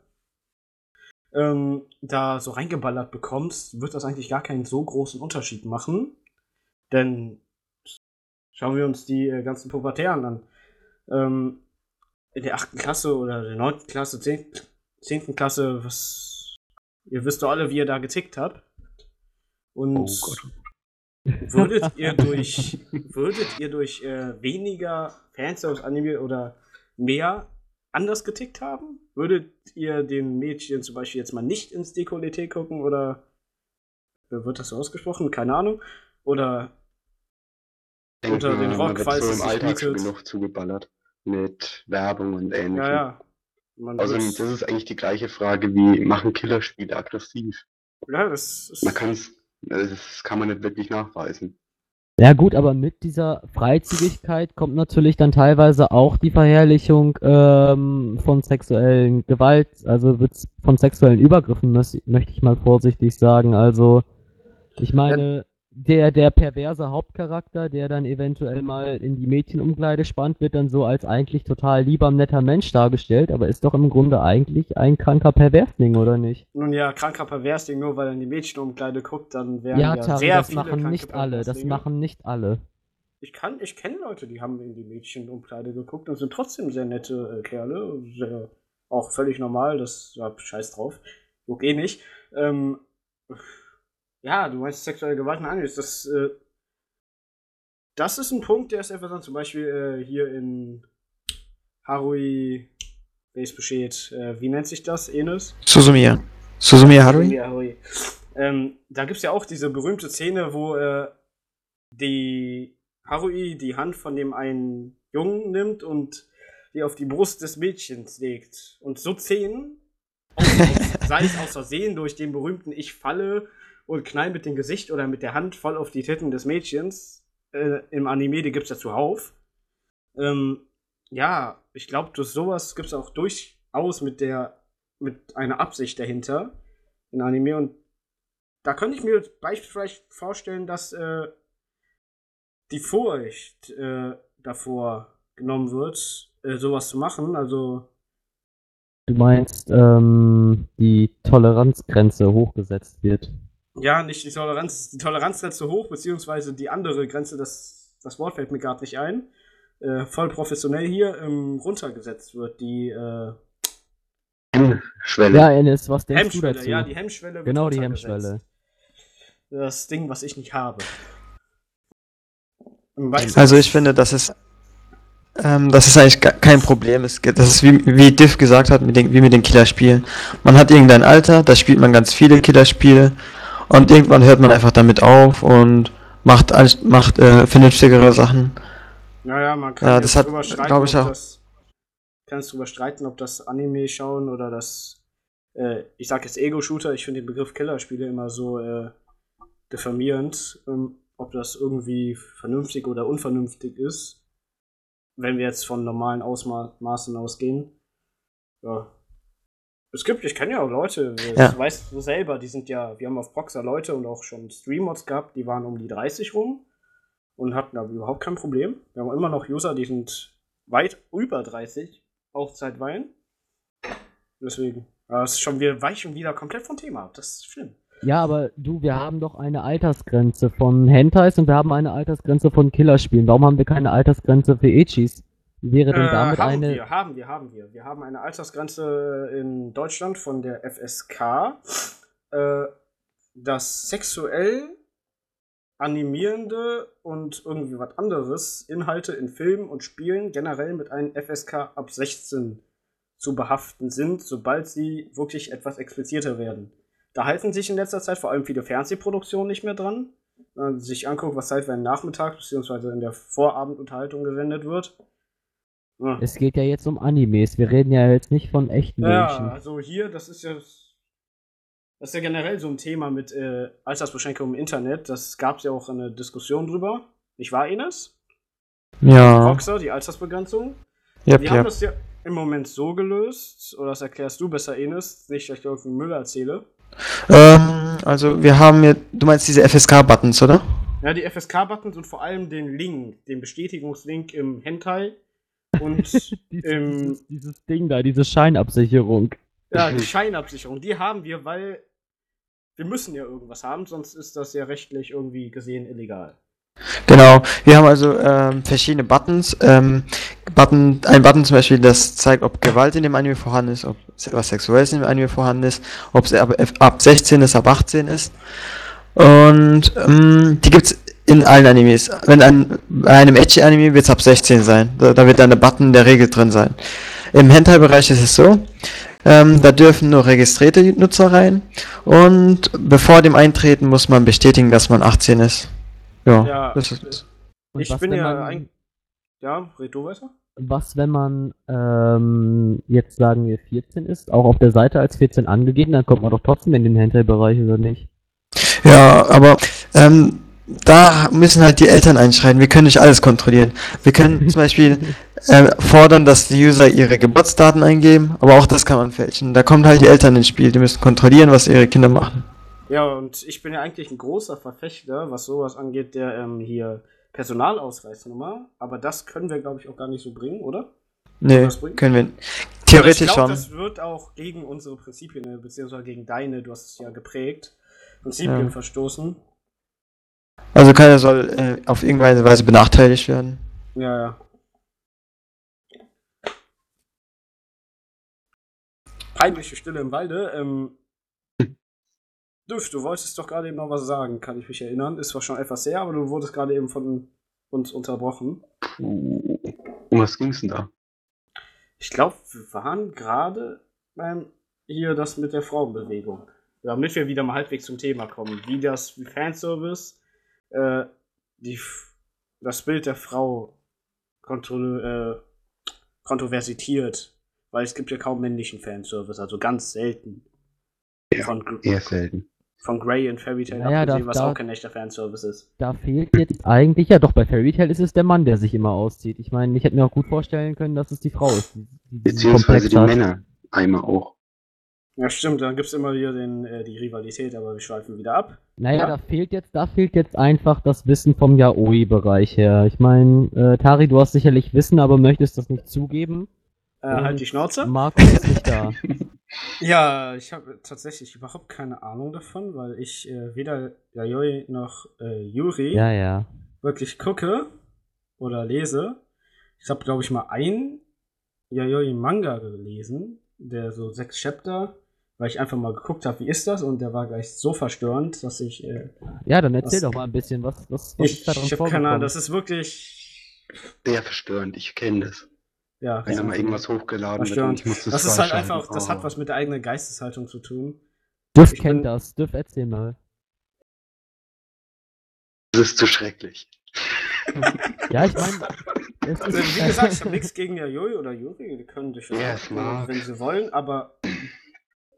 ähm, da so reingeballert bekommst, wird das eigentlich gar keinen so großen Unterschied machen. Denn schauen wir uns die äh, ganzen Pubertären an. Ähm, in der 8. Klasse oder der 9. Klasse, 10. 10. Klasse, was. Ihr wisst doch alle, wie ihr da getickt habt. Und Oh Gott. würdet ihr [LAUGHS] durch, würdet ihr durch äh, weniger Fans aus Anime oder mehr anders getickt haben? Würdet ihr den Mädchen zum Beispiel jetzt mal nicht ins Dekolleté gucken oder äh, wird das so ausgesprochen? Keine Ahnung. Oder Denke Unter den Rock, falls so es im Alltag genug zugeballert mit Werbung und ähnlichem. ja, ja. Man wird's- das ist eigentlich die gleiche Frage wie, machen Killerspiele aggressiv? ja, das ist. Man kann's, das kann man nicht wirklich nachweisen. Ja gut, aber mit dieser Freizügigkeit kommt natürlich dann teilweise auch die Verherrlichung ähm, von sexuellen Gewalt, also von sexuellen Übergriffen, mös- möchte ich mal vorsichtig sagen. Also ich meine, der, der perverse Hauptcharakter, der dann eventuell mal in die Mädchenumkleide spannt, wird dann so als eigentlich total lieber, netter Mensch dargestellt, aber ist doch im Grunde eigentlich ein kranker Perversling, oder nicht? Nun ja, kranker Perversling, nur weil er in die Mädchenumkleide guckt, dann werden Ja, ja, Tari, sehr das viele machen nicht alle, das machen nicht alle. Ich kann, ich kenne Leute, die haben in die Mädchenumkleide geguckt und sind trotzdem sehr nette äh, Kerle. Sehr, auch völlig normal, das ja, scheiß drauf. Juckt eh nicht. Ähm, ja, du meinst sexuelle Gewalt und Animes. Das, äh, das ist ein Punkt, der ist interessant. Zum Beispiel äh, hier in Harui, Base besteht, äh, wie nennt sich das, Enes? Susumiya. Susumiya Harui? Ja, Harui. Ähm, da gibt es ja auch diese berühmte Szene, wo äh, die Harui die Hand von dem einen Jungen nimmt und die auf die Brust des Mädchens legt. Und so Szenen, sei es aus Versehen durch den berühmten Ich falle und knall mit dem Gesicht oder mit der Hand voll auf die Titten des Mädchens, äh, im Anime, die gibt es ja zuhauf. Ähm, ja, ich glaube, durch sowas gibt es auch durchaus mit der, mit einer Absicht dahinter in Anime und da könnte ich mir beispielsweise vorstellen, dass äh, die Furcht äh, davor genommen wird, äh, sowas zu machen. Also, Du meinst, ähm, die Toleranzgrenze hochgesetzt wird. ja, nicht die Toleranz, die Toleranzgrenze hoch, beziehungsweise die andere Grenze, das, das Wort fällt mir gerade nicht ein, äh, voll professionell hier ähm, runtergesetzt wird. Die äh, Hemmschwelle. Ja, Ennis, was denkst du Hemmschwelle, dazu? ja, die Hemmschwelle wird genau, die. Hemmschwelle. Das Ding, was ich nicht habe. Du, Also ich finde, das ist, ähm, das ist eigentlich kein Problem. Es, geht- das ist wie, wie Diff gesagt hat, mit den, wie mit den Killerspielen. Man hat irgendein Alter, da spielt man ganz viele Killerspiele und irgendwann hört man einfach damit auf und macht, macht äh, vernünftigere Sachen. Naja, man kann Ja, das hat, drüber streiten, ich, ob auch- das, kann es drüber streiten, ob das Anime schauen oder das, äh, ich sag jetzt Ego-Shooter, ich finde den Begriff Killerspiele immer so äh, diffamierend, ähm, ob das irgendwie vernünftig oder unvernünftig ist, wenn wir jetzt von normalen Ausmaßen ausgehen. Ja. Es gibt, ich kenne ja auch Leute, Ja. das weißt du selber, die sind ja, wir haben auf Proxer Leute und auch schon Streammods gehabt, die waren um die 30 rum und hatten aber überhaupt kein Problem. Wir haben immer noch User, die sind weit über 30, auch zeitweilen. Deswegen, das ist schon, wir weichen wieder komplett vom Thema ab. Das ist schlimm. Ja, aber du, wir haben doch eine Altersgrenze von Hentais und wir haben eine Altersgrenze von Killerspielen. Warum haben wir keine Altersgrenze für Echis? Wäre denn Äh, damit haben eine. wir, haben wir, haben wir. Wir haben eine Altersgrenze in Deutschland von der FSK, äh, dass sexuell animierende und irgendwie was anderes Inhalte in Filmen und Spielen generell mit einem FSK ab 16 zu behaften sind, sobald sie wirklich etwas expliziter werden. Da halten sich in letzter Zeit vor allem viele Fernsehproduktionen nicht mehr dran. Wenn man sich anguckt, was zeitweise nachmittags bzw. in der Vorabendunterhaltung gesendet wird. Ja. Es geht ja jetzt um Animes. Wir reden ja jetzt nicht von echten Ja, Menschen. also hier, das ist ja. Das ist ja generell so ein Thema mit äh, Altersbeschränkungen im Internet. Das gab es ja auch eine Diskussion drüber. Nicht wahr, Ines? Ja, Boxer, die Altersbegrenzung. yep, Die haben yep. das ja im Moment so gelöst, oder das erklärst du besser, Ines, nicht, dass ich irgendwie Müll erzähle. Ähm, also wir haben hier, du meinst diese FSK-Buttons, oder? Ja, die FSK-Buttons und vor allem den Link, den Bestätigungslink im Hentai und [LAUGHS] Dies, ähm, dieses, dieses Ding da, diese Scheinabsicherung. Ja, die Scheinabsicherung, die haben wir, weil wir müssen ja irgendwas haben, sonst ist das ja rechtlich irgendwie gesehen illegal. Genau, wir haben also ähm, verschiedene Buttons. Ähm, Button, ein Button zum Beispiel, das zeigt, ob Gewalt in dem Anime vorhanden ist, ob was Sexuelles in dem Anime vorhanden ist, ob es ab, ab 16 ist, ab 18 ist. Und ähm, die gibt's in allen Animes. Wenn ein, bei einem Ecchi-Anime wird es ab 16 sein. Da, da wird dann der Button in der Regel drin sein. Im Hentai-Bereich ist es so, ähm, da dürfen nur registrierte Nutzer rein. Und bevor dem Eintreten muss man bestätigen, dass man 18 ist. Ja, Ja, das ist. Und ich was, bin ja man, ein. Ja, red du weiter? was, wenn man ähm, jetzt sagen wir 14 ist, auch auf der Seite als 14 angegeben, dann kommt man doch trotzdem in den Hentai-Bereich, oder nicht? Ja, aber ähm, da müssen halt die Eltern einschreiten. Wir können nicht alles kontrollieren. Wir können zum [LAUGHS] Beispiel äh, fordern, dass die User ihre Geburtsdaten eingeben, aber auch das kann man fälschen. Da kommen halt die Eltern ins Spiel. Die müssen kontrollieren, was ihre Kinder machen. Ja, und ich bin ja eigentlich ein großer Verfechter, was sowas angeht, der ähm, hier Personalausweisnummer. Aber das können wir, glaube ich, auch gar nicht so bringen, oder? Nee, können wir. Theoretisch ich glaub, schon. Das wird auch gegen unsere Prinzipien, äh, beziehungsweise gegen deine, du hast es ja geprägt, Prinzipien Ja. verstoßen. Also keiner soll äh, auf irgendeine Weise benachteiligt werden. Ja, ja. Peinliche Stille im Walde. Ähm, Düff, du wolltest doch gerade eben noch was sagen, kann ich mich erinnern. Ist zwar schon etwas her, aber du wurdest gerade eben von uns unterbrochen. Um was ging's denn da? Ich glaube, wir waren gerade beim hier das mit der Frauenbewegung. Damit wir wieder mal halbwegs zum Thema kommen. Wie das, wie Fanservice, äh, die, das Bild der Frau kontro äh, kontroversiert. Weil es gibt ja kaum männlichen Fanservice, also ganz selten. Ja, Eher selten. Von Grey und Fairy Tail Naja, da- abgesehen, was da- auch kein echter Fanservice ist. Da fehlt jetzt eigentlich, ja doch, bei Fairy Tail ist es der Mann, der sich immer auszieht. Ich meine, ich hätte mir auch gut vorstellen können, dass es die Frau ist, die, die Beziehungsweise die hat. Männer einmal auch. Ja, stimmt, dann gibt es immer hier den, äh, die Rivalität, aber wir schweifen wieder ab. Naja, Ja. da fehlt jetzt, da fehlt jetzt einfach das Wissen vom Yaoi-Bereich her. Ich meine, äh, Tari, du hast sicherlich Wissen, aber möchtest das nicht zugeben. Äh, halt die Schnauze. Marco ist nicht da. [LAUGHS] Ja, ich habe tatsächlich überhaupt keine Ahnung davon, weil ich äh, weder Yayoi noch äh, Yuri Ja, ja. wirklich gucke oder lese. Ich habe, glaube ich, mal ein Yayoi-Manga gelesen, der so sechs Chapter, weil ich einfach mal geguckt habe, wie ist das, und der war gleich so verstörend, dass ich. Äh, Ja, dann erzähl Was- doch mal ein bisschen, was, was, was ich ist da dran ich habe keine Ahnung, das ist wirklich. Sehr verstörend, ich kenne das. Ja, Wenn da mal irgendwas hochgeladen wird und verstörend. ich muss das Das ist halt einfach, das Oh. hat was mit der eigenen Geisteshaltung zu tun. Ich kennt bin- das. Düff, erzähl mal. Das ist zu schrecklich. [LAUGHS] Ja, ich meine, Also, wie gesagt, ich habe nichts gegen Yayoi oder Yuri, die können dich Ja, ja, mag. wenn sie wollen, aber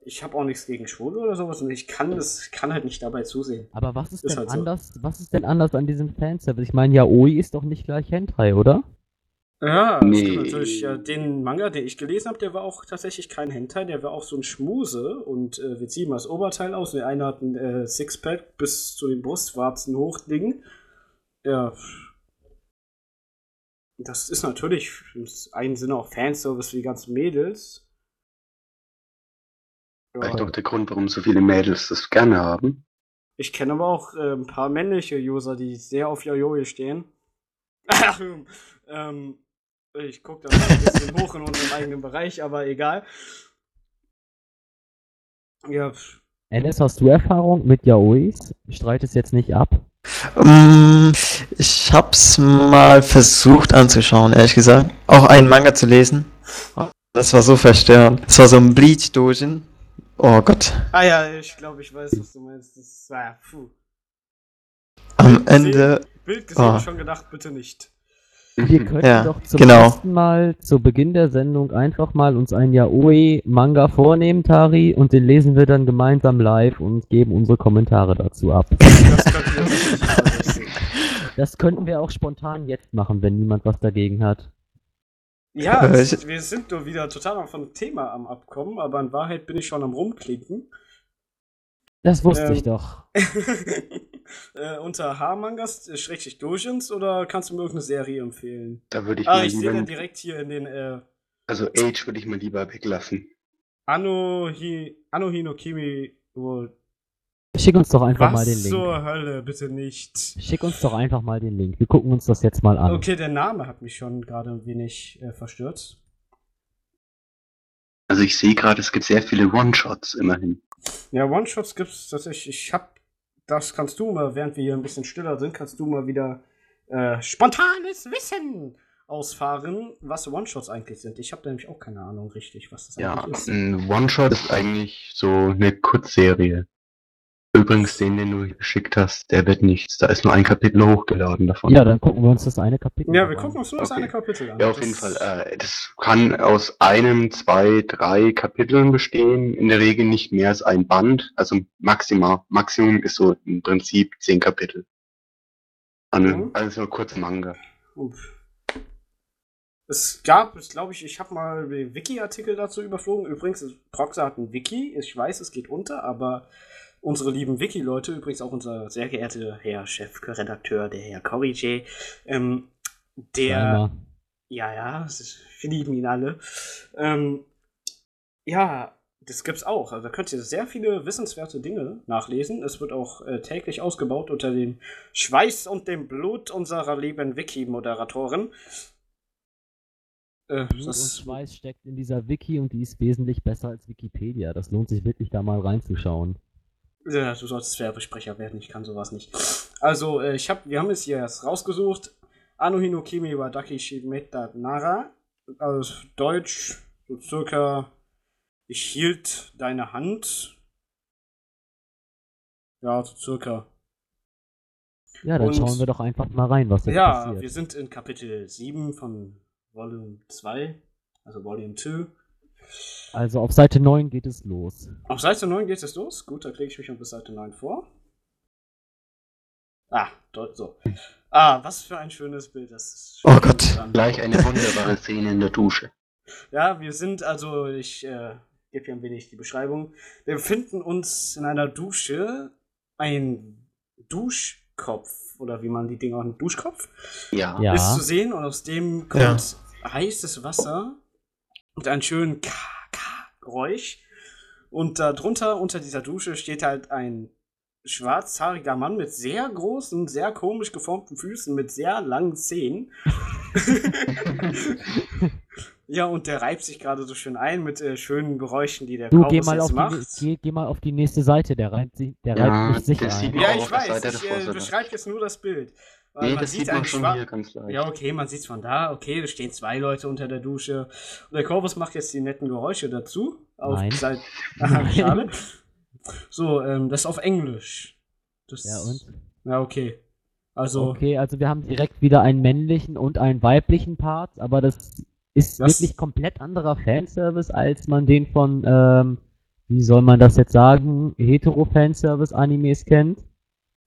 ich habe auch nichts gegen Schwule oder sowas und ich kann das, ich kann halt nicht dabei zusehen. aber was ist Ist denn halt so. anders, was ist denn anders an diesem Fanservice? Ich meine, Yaoi ist doch nicht gleich Hentai, oder? Ja, Nee. natürlich ja, den Manga, den ich gelesen habe, der war auch tatsächlich kein Hentai, der war auch so ein Schmuse und äh, wir ziehen mal das Oberteil aus. Der eine hat ein äh, Sixpack bis zu den Brustwarzen hochding. Ja. Das ist natürlich im einen Sinne auch Fanservice für die ganzen Mädels. Vielleicht auch der Grund, warum so viele Mädels das gerne haben. Ich kenne aber auch äh, ein paar männliche User, die sehr auf Yayoi stehen. [LAUGHS] ähm, ich gucke da mal ein bisschen hoch in unserem eigenen Bereich, aber egal. Ja, Alice, hast du Erfahrung mit Yaois? Ich streite es jetzt nicht ab. Mm, ich hab's mal versucht anzuschauen, ehrlich gesagt. Auch einen Manga zu lesen. Das war so verstörend. Es war so ein Bleach-Dojin. Oh Gott. ah ja, ich glaube, ich weiß, was du meinst. Das war, puh. Am Ende. Bild gesehen Ah. und schon gedacht, bitte nicht. Wir könnten Ja, doch zum genau. ersten Mal zu Beginn der Sendung einfach mal uns ein Yaoi-Manga vornehmen, Tari, und den lesen wir dann gemeinsam live und geben unsere Kommentare dazu ab. [LAUGHS] Das könnten wir wirklich vergessen. Das könnten wir auch spontan jetzt machen, wenn niemand was dagegen hat. Ja, Äh, es, wir sind nur wieder total vom Thema am Abkommen, aber in Wahrheit bin ich schon am Rumklicken. Das wusste Ähm, ich doch. [LAUGHS] äh, unter H-Mangas, äh, Schrägstrich Dojins, oder kannst du mir irgendeine Serie empfehlen? Da würde ich Ah, ich sehe dann direkt hier in den äh, also Age würde ich mal lieber weglassen. Anno, Hi, Anno Hinokimi wo Schick uns doch einfach Was mal den Link. zur Hölle, bitte nicht. Schick uns doch einfach mal den Link. Wir gucken uns das jetzt mal an. Okay, der Name hat mich schon gerade ein wenig äh, verstört. Also ich sehe gerade, es gibt sehr viele One-Shots immerhin. Ja, One-Shots gibt's tatsächlich. Ich hab, das kannst du mal, während wir hier ein bisschen stiller sind, kannst du mal wieder äh, spontanes Wissen ausfahren, was One-Shots eigentlich sind. Ich habe nämlich auch keine Ahnung richtig, was das Ja, eigentlich ist. ein One-Shot ist eigentlich so eine Kurzserie. Übrigens, den, den du geschickt hast, der wird nichts. Da ist nur ein Kapitel hochgeladen davon. Ja, dann gucken wir uns das eine Kapitel Ja, noch wir an. gucken uns nur das Okay. eine Kapitel an. Ja, auf Das- jeden Fall. Äh, das kann aus einem, zwei, drei Kapiteln bestehen. In der Regel nicht mehr als ein Band. Also maximal, Maximum ist so im Prinzip zehn Kapitel. Also, Mhm. also kurz Manga. Uff. Es gab, ich glaube ich, ich habe mal den Wiki-Artikel dazu überflogen. Übrigens, Proxa hat ein Wiki. Ich weiß, es geht unter, aber unsere lieben Wiki-Leute, übrigens auch unser sehr geehrter Herr Chefredakteur, der Herr Corrige, ähm, der, Zweimal. ja, ja, wir lieben ihn alle. Ähm, ja, das gibt's auch. Also da könnt ihr sehr viele wissenswerte Dinge nachlesen. Es wird auch äh, täglich ausgebaut unter dem Schweiß und dem Blut unserer lieben Wiki-Moderatoren. Äh, Blut und das, Schweiß steckt in dieser Wiki und die ist wesentlich besser als Wikipedia. Das lohnt sich wirklich da mal reinzuschauen. Ja, du solltest Werbesprecher werden, ich kann sowas nicht. Also, äh, ich hab, wir haben es hier erst rausgesucht. Anohino Kimi wa Daki Shimeta Nara. Also Deutsch, so circa Ich hielt deine Hand. Ja, so circa. Ja, dann Und- schauen wir doch einfach mal rein, was jetzt Ja, passiert. wir sind in Kapitel 7 von Volume 2, also Volume 2. Also auf Seite 9 geht es los. Auf Seite 9 geht es los. Gut, da klicke ich mich auf bis Seite 9 vor. Ah, dort so. Ah, was für ein schönes Bild. Das ist Oh Gott. dran. Gleich eine wunderbare Szene in der Dusche. Ja, wir sind also, ich äh, gebe hier ein wenig die Beschreibung. Wir befinden uns in einer Dusche. Ein Duschkopf, oder wie man die Dinger ein Duschkopf, Ja. Ja. ist zu sehen und aus dem kommt heißes Wasser und ein schönen K-K-Geräusch. Und darunter, unter dieser Dusche, steht halt ein schwarzhaariger Mann mit sehr großen, sehr komisch geformten Füßen, mit sehr langen Zehen. [LAUGHS] ja, und der reibt sich gerade so schön ein mit äh, schönen Geräuschen, die der Du, geh mal, jetzt auf die, macht. geh, geh mal auf die nächste Seite, der reibt, sich- der Ja, reibt sich das ein. Ja, ich weiß, ich äh, beschreibe jetzt nur das Bild. Weil Nee, man das sieht man schon hier ganz leicht. Ja, okay, man sieht's von da. Okay, da stehen zwei Leute unter der Dusche. Und der Corvus macht jetzt die netten Geräusche dazu. Auf Nein. Seit [LAUGHS] Nein. Schade. So, ähm, das ist auf Englisch. Das, Ja, und? Ja, okay. Also, Okay, also wir haben direkt wieder einen männlichen und einen weiblichen Part, aber das ist Das- wirklich komplett anderer Fanservice, als man den von, ähm, wie soll man das jetzt sagen, Hetero-Fanservice-Animes kennt.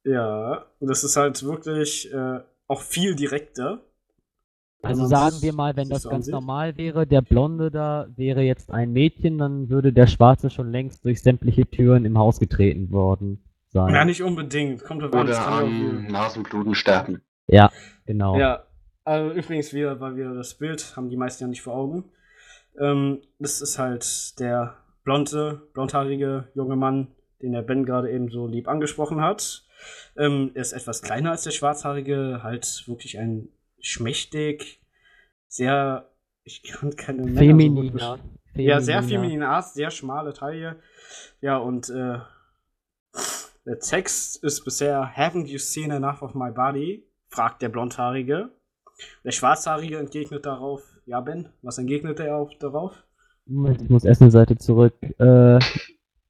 Ja, das ist halt wirklich äh, auch viel direkter. Also sagen wir mal, wenn das ganz ansieht. normal wäre, der Blonde da wäre jetzt ein Mädchen, dann würde der Schwarze schon längst durch sämtliche Türen im Haus getreten worden sein. Ja, nicht unbedingt. Kommt drauf an, das Oder viel- Nasenbluten sterben. Ja, genau. Ja, also übrigens wieder, weil wir das Bild haben die meisten ja nicht vor Augen. Ähm, das ist halt der blonde, blondhaarige junge Mann, den der Ben gerade eben so lieb angesprochen hat. Ähm, er ist etwas kleiner als der schwarzhaarige, halt wirklich ein schmächtig, sehr, ich kann keine Männer so Femininer. ja, sehr Femininer. feminine Art, sehr schmale Taille. Ja, und äh, der Text ist bisher Haven't you seen enough of my body? fragt der Blondhaarige. Der Schwarzhaarige entgegnet darauf, ja Ben, was entgegnet er auf, darauf? Moment, ich muss erst eine Seite zurück. Äh,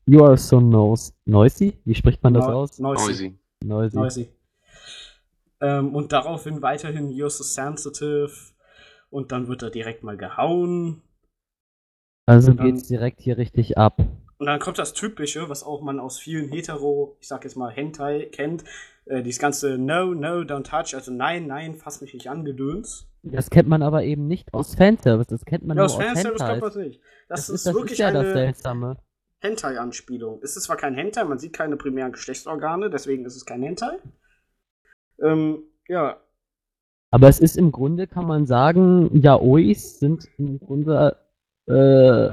you are so noisy? Wie spricht man das Neu- aus? Noisy. Noisy. Noisy. Ähm, und daraufhin weiterhin, you're so sensitive. Und dann wird er direkt mal gehauen. Also dann- geht's direkt hier richtig ab. Und dann kommt das Typische, was auch man aus vielen Hetero, ich sag jetzt mal Hentai kennt, äh, dieses ganze No, No, don't touch, also nein, nein, fass mich nicht an, Gedöns. Das kennt man aber eben nicht aus Fanservice, das kennt man Ja, nur aus aus Fanservice Hentai. das nicht. Das, Das, ist, ist, das wirklich ist ja das eine Seltsame. Hentai-Anspielung. Es ist zwar kein Hentai, man sieht keine primären Geschlechtsorgane, deswegen ist es kein Hentai. Ähm, ja, Aber es ist im Grunde, kann man sagen, Yaois sind im Grunde, äh,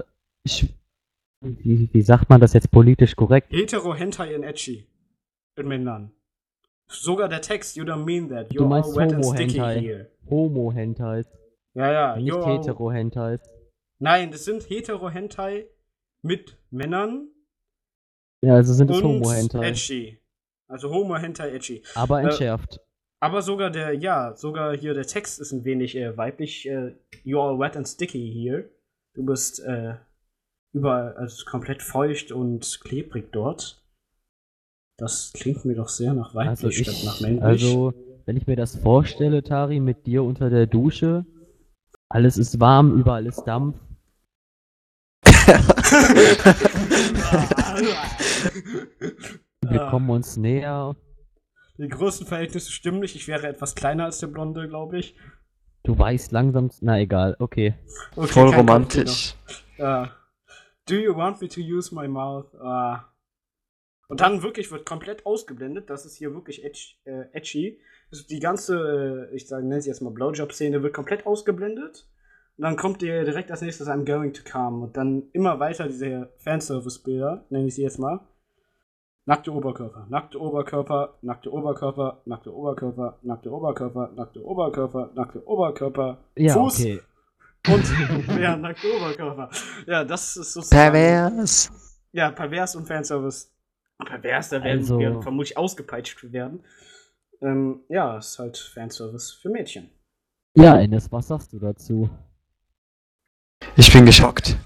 wie, wie sagt man das jetzt politisch korrekt? Hetero, Hentai in Etchi. in Männern. Sogar der Text, you don't mean that. Du You're meinst all wet and sticky Homo-Hentai. here. Homo-Hentais. Ja, ja. Nicht you're all- Hetero-Hentais. Nein, das sind Hetero-Hentai mit Männern Ja, also sind es Homo-Hentai. edgy. Also Homo-Hentai edgy. Aber Äh, entschärft. Aber sogar der, ja, sogar hier der Text ist ein wenig äh, weiblich. Äh, You're all wet and sticky here. Du bist äh, überall, also komplett feucht und klebrig dort. Das klingt mir doch sehr nach weiblich Also statt nach ich, männlich. also, wenn ich mir das vorstelle, Tari, mit dir unter der Dusche, alles ist warm, überall ist Dampf. Wir kommen uns näher. Die größten Verhältnisse stimmen nicht. Ich wäre etwas kleiner als der Blonde, glaube ich. Du weißt langsam, na egal, okay. Okay, Voll romantisch. Ah. do you want me to use my mouth? Ah. Und dann wirklich wird komplett ausgeblendet. Das ist hier wirklich edgy. Äh, edgy. Also die ganze, ich sage, nenne sie jetzt mal Blowjob-Szene, wird komplett ausgeblendet. Und dann kommt dir direkt als nächstes I'm going to come. Und dann immer weiter diese Fanservice-Bilder, nenne ich sie jetzt mal. Nackte Oberkörper, nackte Oberkörper, nackte Oberkörper, nackte Oberkörper, nackte Oberkörper, nackte Oberkörper, nackte Oberkörper, Ja, Fuß okay. und [LAUGHS] ja, nackte Oberkörper. Ja, das ist sozusagen. Pervers. Ja, pervers und Fanservice. Pervers, da werden Also- wir vermutlich ausgepeitscht werden. Ähm, ja, ist halt Fanservice für Mädchen. Ja, Enes, was sagst du dazu? Ich bin geschockt.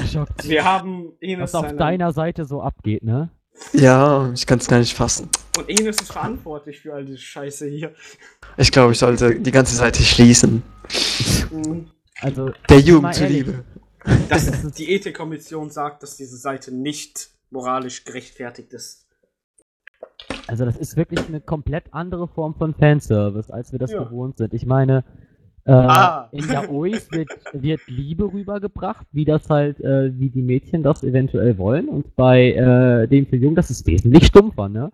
Geschockt. Wir haben Enes Was auf seine- deiner Seite so abgeht, ne? Ja, ich kann es gar nicht fassen. Und Enes ist verantwortlich für all diese Scheiße hier. Ich glaube, ich sollte die ganze Seite schließen. Mhm. Also, Der Jugend zuliebe. Dass [LAUGHS] die Ethikkommission sagt, dass diese Seite nicht moralisch gerechtfertigt ist. also das ist wirklich eine komplett andere Form von Fanservice, als wir das Ja. gewohnt sind. Ich meine, äh, Ah. in Yaois wird, wird Liebe rübergebracht, wie das halt, äh, wie die Mädchen das eventuell wollen. Und bei äh, dem für Jung, das ist wesentlich stumpfer, ne?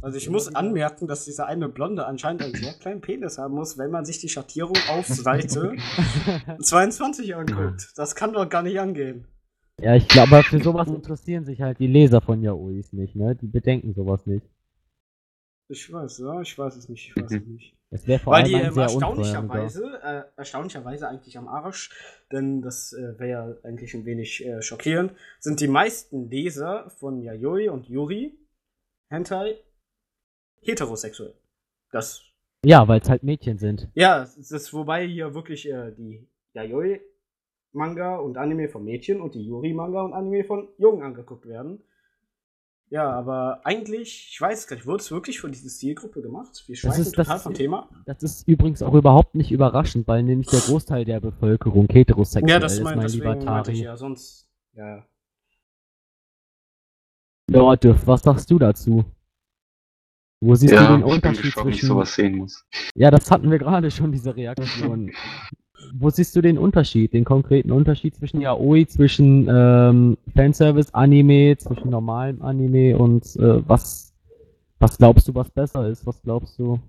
Also ich muss anmerken, dass dieser eine Blonde anscheinend einen sehr kleinen Penis haben muss, wenn man sich die Schattierung auf Seite [LAUGHS] 22 anguckt. Das kann doch gar nicht angehen. Ja, ich glaube, aber für sowas interessieren sich halt die Leser von Yaois nicht, ne? Die bedenken sowas nicht. Ich weiß, ja, ich weiß es nicht, ich weiß es nicht. Es wäre vor Weil allem die ähm, erstaunlicherweise, äh, erstaunlicherweise eigentlich am Arsch, denn das äh, wäre ja eigentlich ein wenig äh, schockierend, sind die meisten Leser von Yayoi und Yuri Hentai heterosexuell. Das, Ja, weil es halt Mädchen sind. ja, das ist, wobei hier wirklich äh, die Yayoi Manga und Anime von Mädchen und die Yuri Manga und Anime von Jungen angeguckt werden. Ja, aber eigentlich, ich weiß gar nicht, wurde es wirklich für diese Zielgruppe gemacht? Wir schweifen ist- das total ist- vom Thema. Das ist übrigens auch überhaupt nicht überraschend, weil nämlich der Großteil der Bevölkerung heterosexuell Ja, das ist, mein, mein lieber meinte ich Tari. ja, sonst. Ja. Ja, Dürf, was sagst du dazu? Wo siehst ja, du den ich bin Unterschied gespannt, wie ich zwischen... sowas sehen muss. Ja, das hatten wir gerade schon, diese Reaktion. [LAUGHS] Wo siehst du den Unterschied, den konkreten Unterschied zwischen Yaoi, zwischen ähm, Fanservice-Anime, zwischen normalem Anime und äh, was, was glaubst du, was besser ist? Was glaubst du,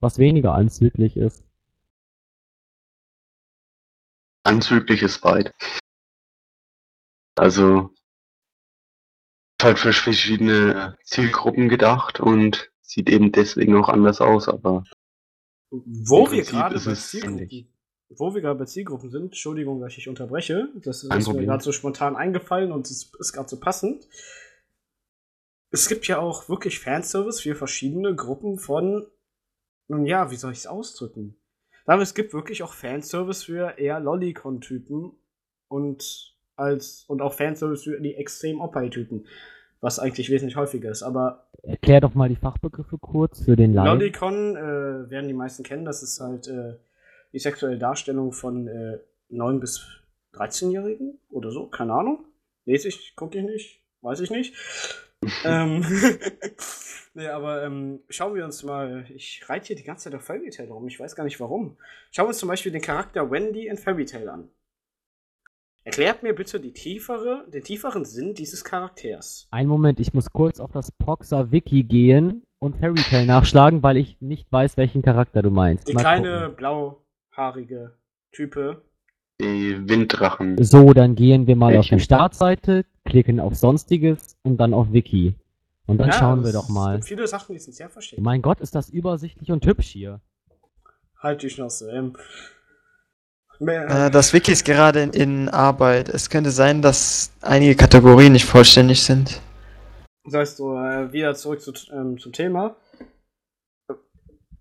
was weniger anzüglich ist? Anzüglich ist weit. Also ist halt für verschiedene Zielgruppen gedacht und sieht eben deswegen auch anders aus, aber Wo wir Prinzip gerade ist bei Zielgruppen. Wo wir gerade bei Zielgruppen sind, Entschuldigung, dass ich unterbreche. Das ist mir gerade so spontan eingefallen und es ist gerade so passend. Es gibt ja auch wirklich Fanservice für verschiedene Gruppen von, nun ja, wie soll ich es ausdrücken? Aber es gibt wirklich auch Fanservice für eher Lollicon-Typen und als und auch Fanservice für die extrem Oppai-Typen, was eigentlich wesentlich häufiger ist. Aber Erklär doch mal die Fachbegriffe kurz für den Laien. Lolicon äh, werden die meisten kennen, das ist halt äh, die sexuelle Darstellung von äh, 9- bis 13-Jährigen oder so, keine Ahnung. Lese ich, gucke ich nicht, weiß ich nicht. [LAUGHS] ähm, [LAUGHS] nee, aber ähm, schauen wir uns mal, ich reite hier die ganze Zeit auf Fairy Tail rum, ich weiß gar nicht warum. Schauen wir uns zum Beispiel den Charakter Wendy in Fairy Tail an. Erklärt mir bitte die tiefere, den tieferen Sinn dieses Charakters. Einen Moment, ich muss kurz auf das Proxa Wiki gehen und Fairy Tail nachschlagen, weil ich nicht weiß, welchen Charakter du meinst. Die Mal kleine gucken. Blauhaarige Type, die Winddrachen. So, dann gehen wir mal auf die. Startseite, klicken auf Sonstiges und dann auf Wiki. Und dann Ja, schauen wir doch mal. Viele Sachen, die sind sehr versteckt. Mein Gott, ist das übersichtlich und hübsch hier. Halt die Schnauze. Ähm, Äh, das Wiki ist gerade in, in Arbeit. Es könnte sein, dass einige Kategorien nicht vollständig sind. Das heißt so, äh, wieder zurück zu, ähm, zum Thema.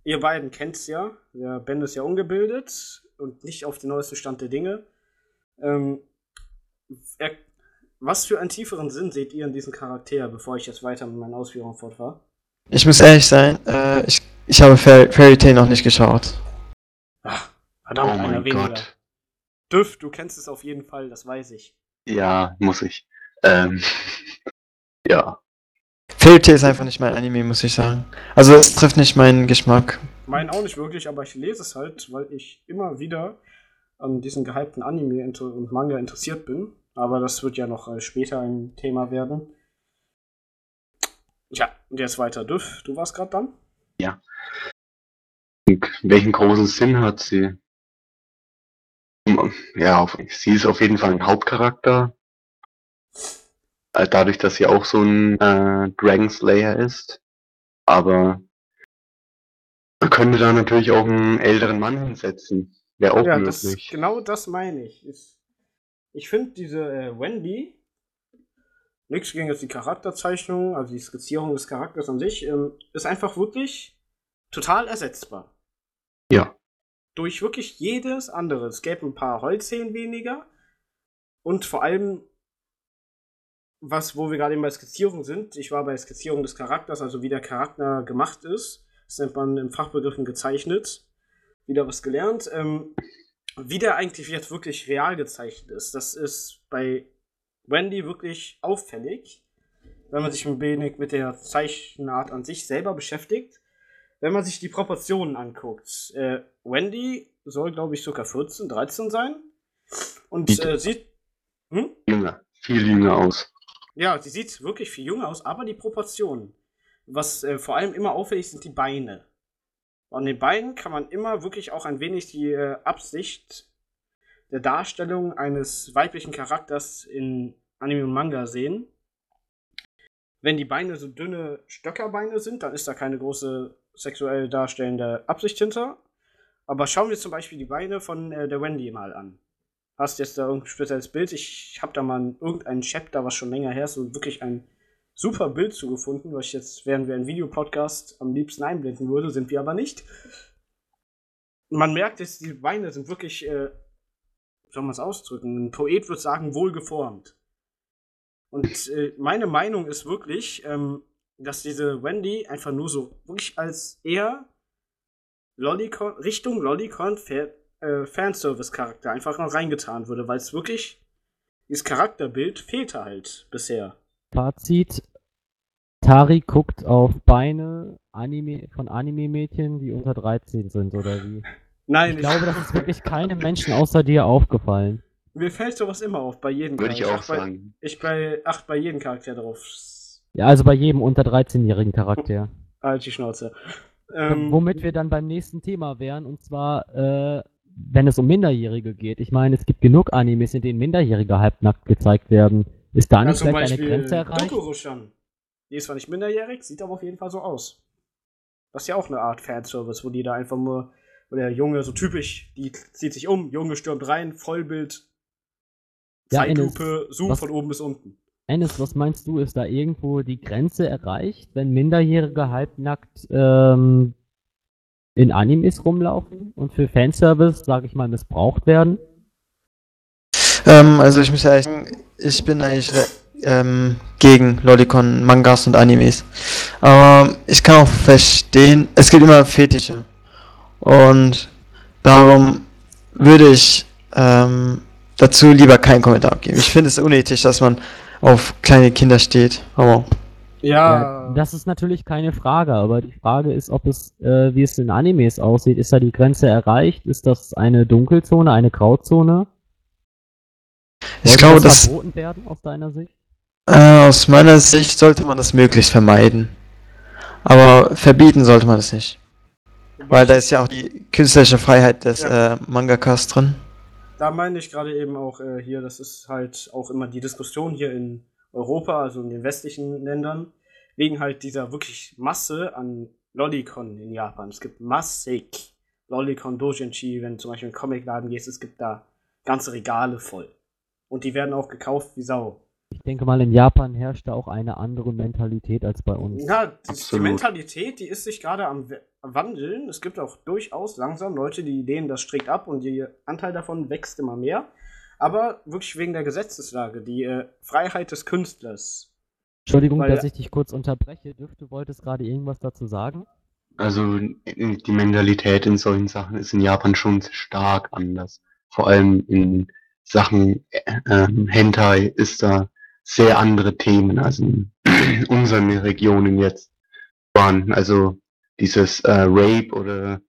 Ihr beiden kennt's ja. Der Ben ist ja ungebildet und nicht auf den neuesten Stand der Dinge. Ähm, er, was für einen tieferen Sinn seht ihr in diesen Charakter, bevor ich jetzt weiter mit meinen Ausführungen fortfahre? Ich muss ehrlich sein, äh, ich, ich habe Fairy, Fairy Tail noch nicht geschaut. Ach, Oh verdammt, einer mein weniger. Gott. Düff, du kennst es auf jeden Fall, das weiß ich. Ja, muss ich. Ähm, [LAUGHS] ja. Fairy Tail ist einfach nicht mein Anime, muss ich sagen. Also es trifft nicht meinen Geschmack. Meinen auch nicht wirklich, aber ich lese es halt, weil ich immer wieder an diesen gehypten Anime und Manga interessiert bin. Aber das wird ja noch äh, später ein Thema werden. Ja, und jetzt weiter. Düff, du warst gerade dann? Und welchen großen Sinn hat sie? Ja, auf, sie ist auf jeden Fall ein Hauptcharakter. Äh, Dadurch, dass sie auch so ein äh, Dragon Slayer ist. Aber man könnte da natürlich auch einen älteren Mann hinsetzen. Wäre auch ja, das, möglich. genau das meine ich. Ich, ich finde diese äh, Wendy, nichts gegen jetzt die Charakterzeichnung, also die Skizzierung des Charakters an sich, ähm, ist einfach wirklich total ersetzbar. Ja. durch wirklich jedes andere. Es gäbe ein paar Holzhähnen weniger und vor allem, was, wo wir gerade eben bei Skizzierung sind, ich war bei Skizzierung des Charakters, also wie der Charakter gemacht ist, das nennt man im Fachbegriffen gezeichnet, wieder was gelernt, ähm, wie der eigentlich jetzt wirklich real gezeichnet ist, das ist bei Wendy wirklich auffällig, wenn man sich ein wenig mit der Zeichenart an sich selber beschäftigt wenn man sich die Proportionen anguckt, äh, Wendy soll, glaube ich, sogar 14, 13 sein. Und äh, sieht. Hm? Jünger. Viel jünger aus. Ja, sie sieht wirklich viel jünger aus, aber die Proportionen. Was äh, vor allem immer auffällig sind die Beine. An den Beinen kann man immer wirklich auch ein wenig die äh, Absicht der Darstellung eines weiblichen Charakters in Anime und Manga sehen. Wenn die Beine so dünne Stöckerbeine sind, dann ist da keine große sexuell darstellende Absicht hinter. Aber schauen wir zum Beispiel die Beine von äh, der Wendy mal an. Hast jetzt da irgendein spezielles Bild? Ich habe da mal irgendein Chapter, was schon länger her ist, so wirklich ein super Bild zugefunden, was ich jetzt, während wir einen Videopodcast am liebsten einblenden würde, sind wir aber nicht. Man merkt jetzt, die Beine sind wirklich, äh, soll man es ausdrücken, ein Poet würde sagen, wohlgeformt. Und äh, meine Meinung ist wirklich, ähm, dass diese Wendy einfach nur so wirklich als eher Lollicon, Richtung Lollicon Fa äh, Fanservice-Charakter einfach noch reingetan würde, weil es wirklich, dieses Charakterbild fehlte halt bisher. Fazit: Tari guckt auf Beine Anime, von Anime-Mädchen, die unter 13 sind, oder wie? [LAUGHS] Nein, Ich glaube, das ist wirklich keinem Menschen außer dir aufgefallen. Mir fällt sowas immer auf, bei jedem Würde ich Charakter. auch achte bei, sagen. Ich bei, achte bei jedem Charakter drauf. Ja, also bei jedem unter 13-jährigen Charakter. [LAUGHS] Halt die Schnauze. Ähm, Womit wir dann beim nächsten Thema wären, und zwar, äh, wenn es um Minderjährige geht. Ich meine, es gibt genug Animes, in denen Minderjährige halbnackt gezeigt werden. Ist da ja, nicht vielleicht eine Grenze erreicht? Dokuro-chan. Die ist zwar nicht minderjährig, sieht aber auf jeden Fall so aus. Das ist ja auch eine Art Fanservice, wo die da einfach nur, wo der Junge so typisch, die zieht sich um, Junge stürmt rein, Vollbild, Ja, Zeitlupe, Zoom was- von oben bis unten. Ennis, was meinst du, ist da irgendwo die Grenze erreicht, wenn Minderjährige halbnackt ähm, in Animes rumlaufen und für Fanservice, sage ich mal, missbraucht werden? Ähm, also ich muss ehrlich sagen, ich bin eigentlich ähm, gegen Lolicon, Mangas und Animes. Aber ich kann auch verstehen, es gibt immer Fetische. Und darum würde ich ähm, dazu lieber keinen Kommentar abgeben. Ich finde es unethisch, dass man auf kleine Kinder steht. Aber Ja, das ist natürlich keine Frage, aber die Frage ist, ob es, äh, wie es in Animes aussieht. Ist da die Grenze erreicht? Ist das eine Dunkelzone, eine Grauzone? ich Sollte glaube, das dass verboten werden aus deiner Sicht? äh, aus meiner Sicht sollte man das möglichst vermeiden. Aber verbieten sollte man es nicht. Weil da ist ja auch die künstlerische Freiheit des Ja. äh, Mangakas drin. Da meine ich gerade eben auch äh, hier, das ist halt auch immer die Diskussion hier in Europa, also in den westlichen Ländern. wegen halt dieser wirklich Masse an Lollicon in Japan. Es gibt massig Lollicon Dojinshi, wenn du zum Beispiel in den Comicladen gehst, es gibt da ganze Regale voll. Und die werden auch gekauft wie Sau. Ich denke mal, in Japan herrscht da auch eine andere Mentalität als bei uns. Ja, die, die. Mentalität, die ist sich gerade am wandeln. Es gibt auch durchaus langsam Leute, die lehnen das strikt ab und der Anteil davon wächst immer mehr. Aber wirklich wegen der Gesetzeslage, die äh, Freiheit des Künstlers. Entschuldigung, Weil- dass ich dich kurz unterbreche. Dürfte, wolltest gerade irgendwas dazu sagen? Also äh, die Mentalität in solchen Sachen ist in Japan schon stark anders. Vor allem in Sachen äh, ähm, Hentai ist da sehr andere Themen als in [CLEARS THROAT] unseren Regionen jetzt waren. Also dieses äh, Rape oder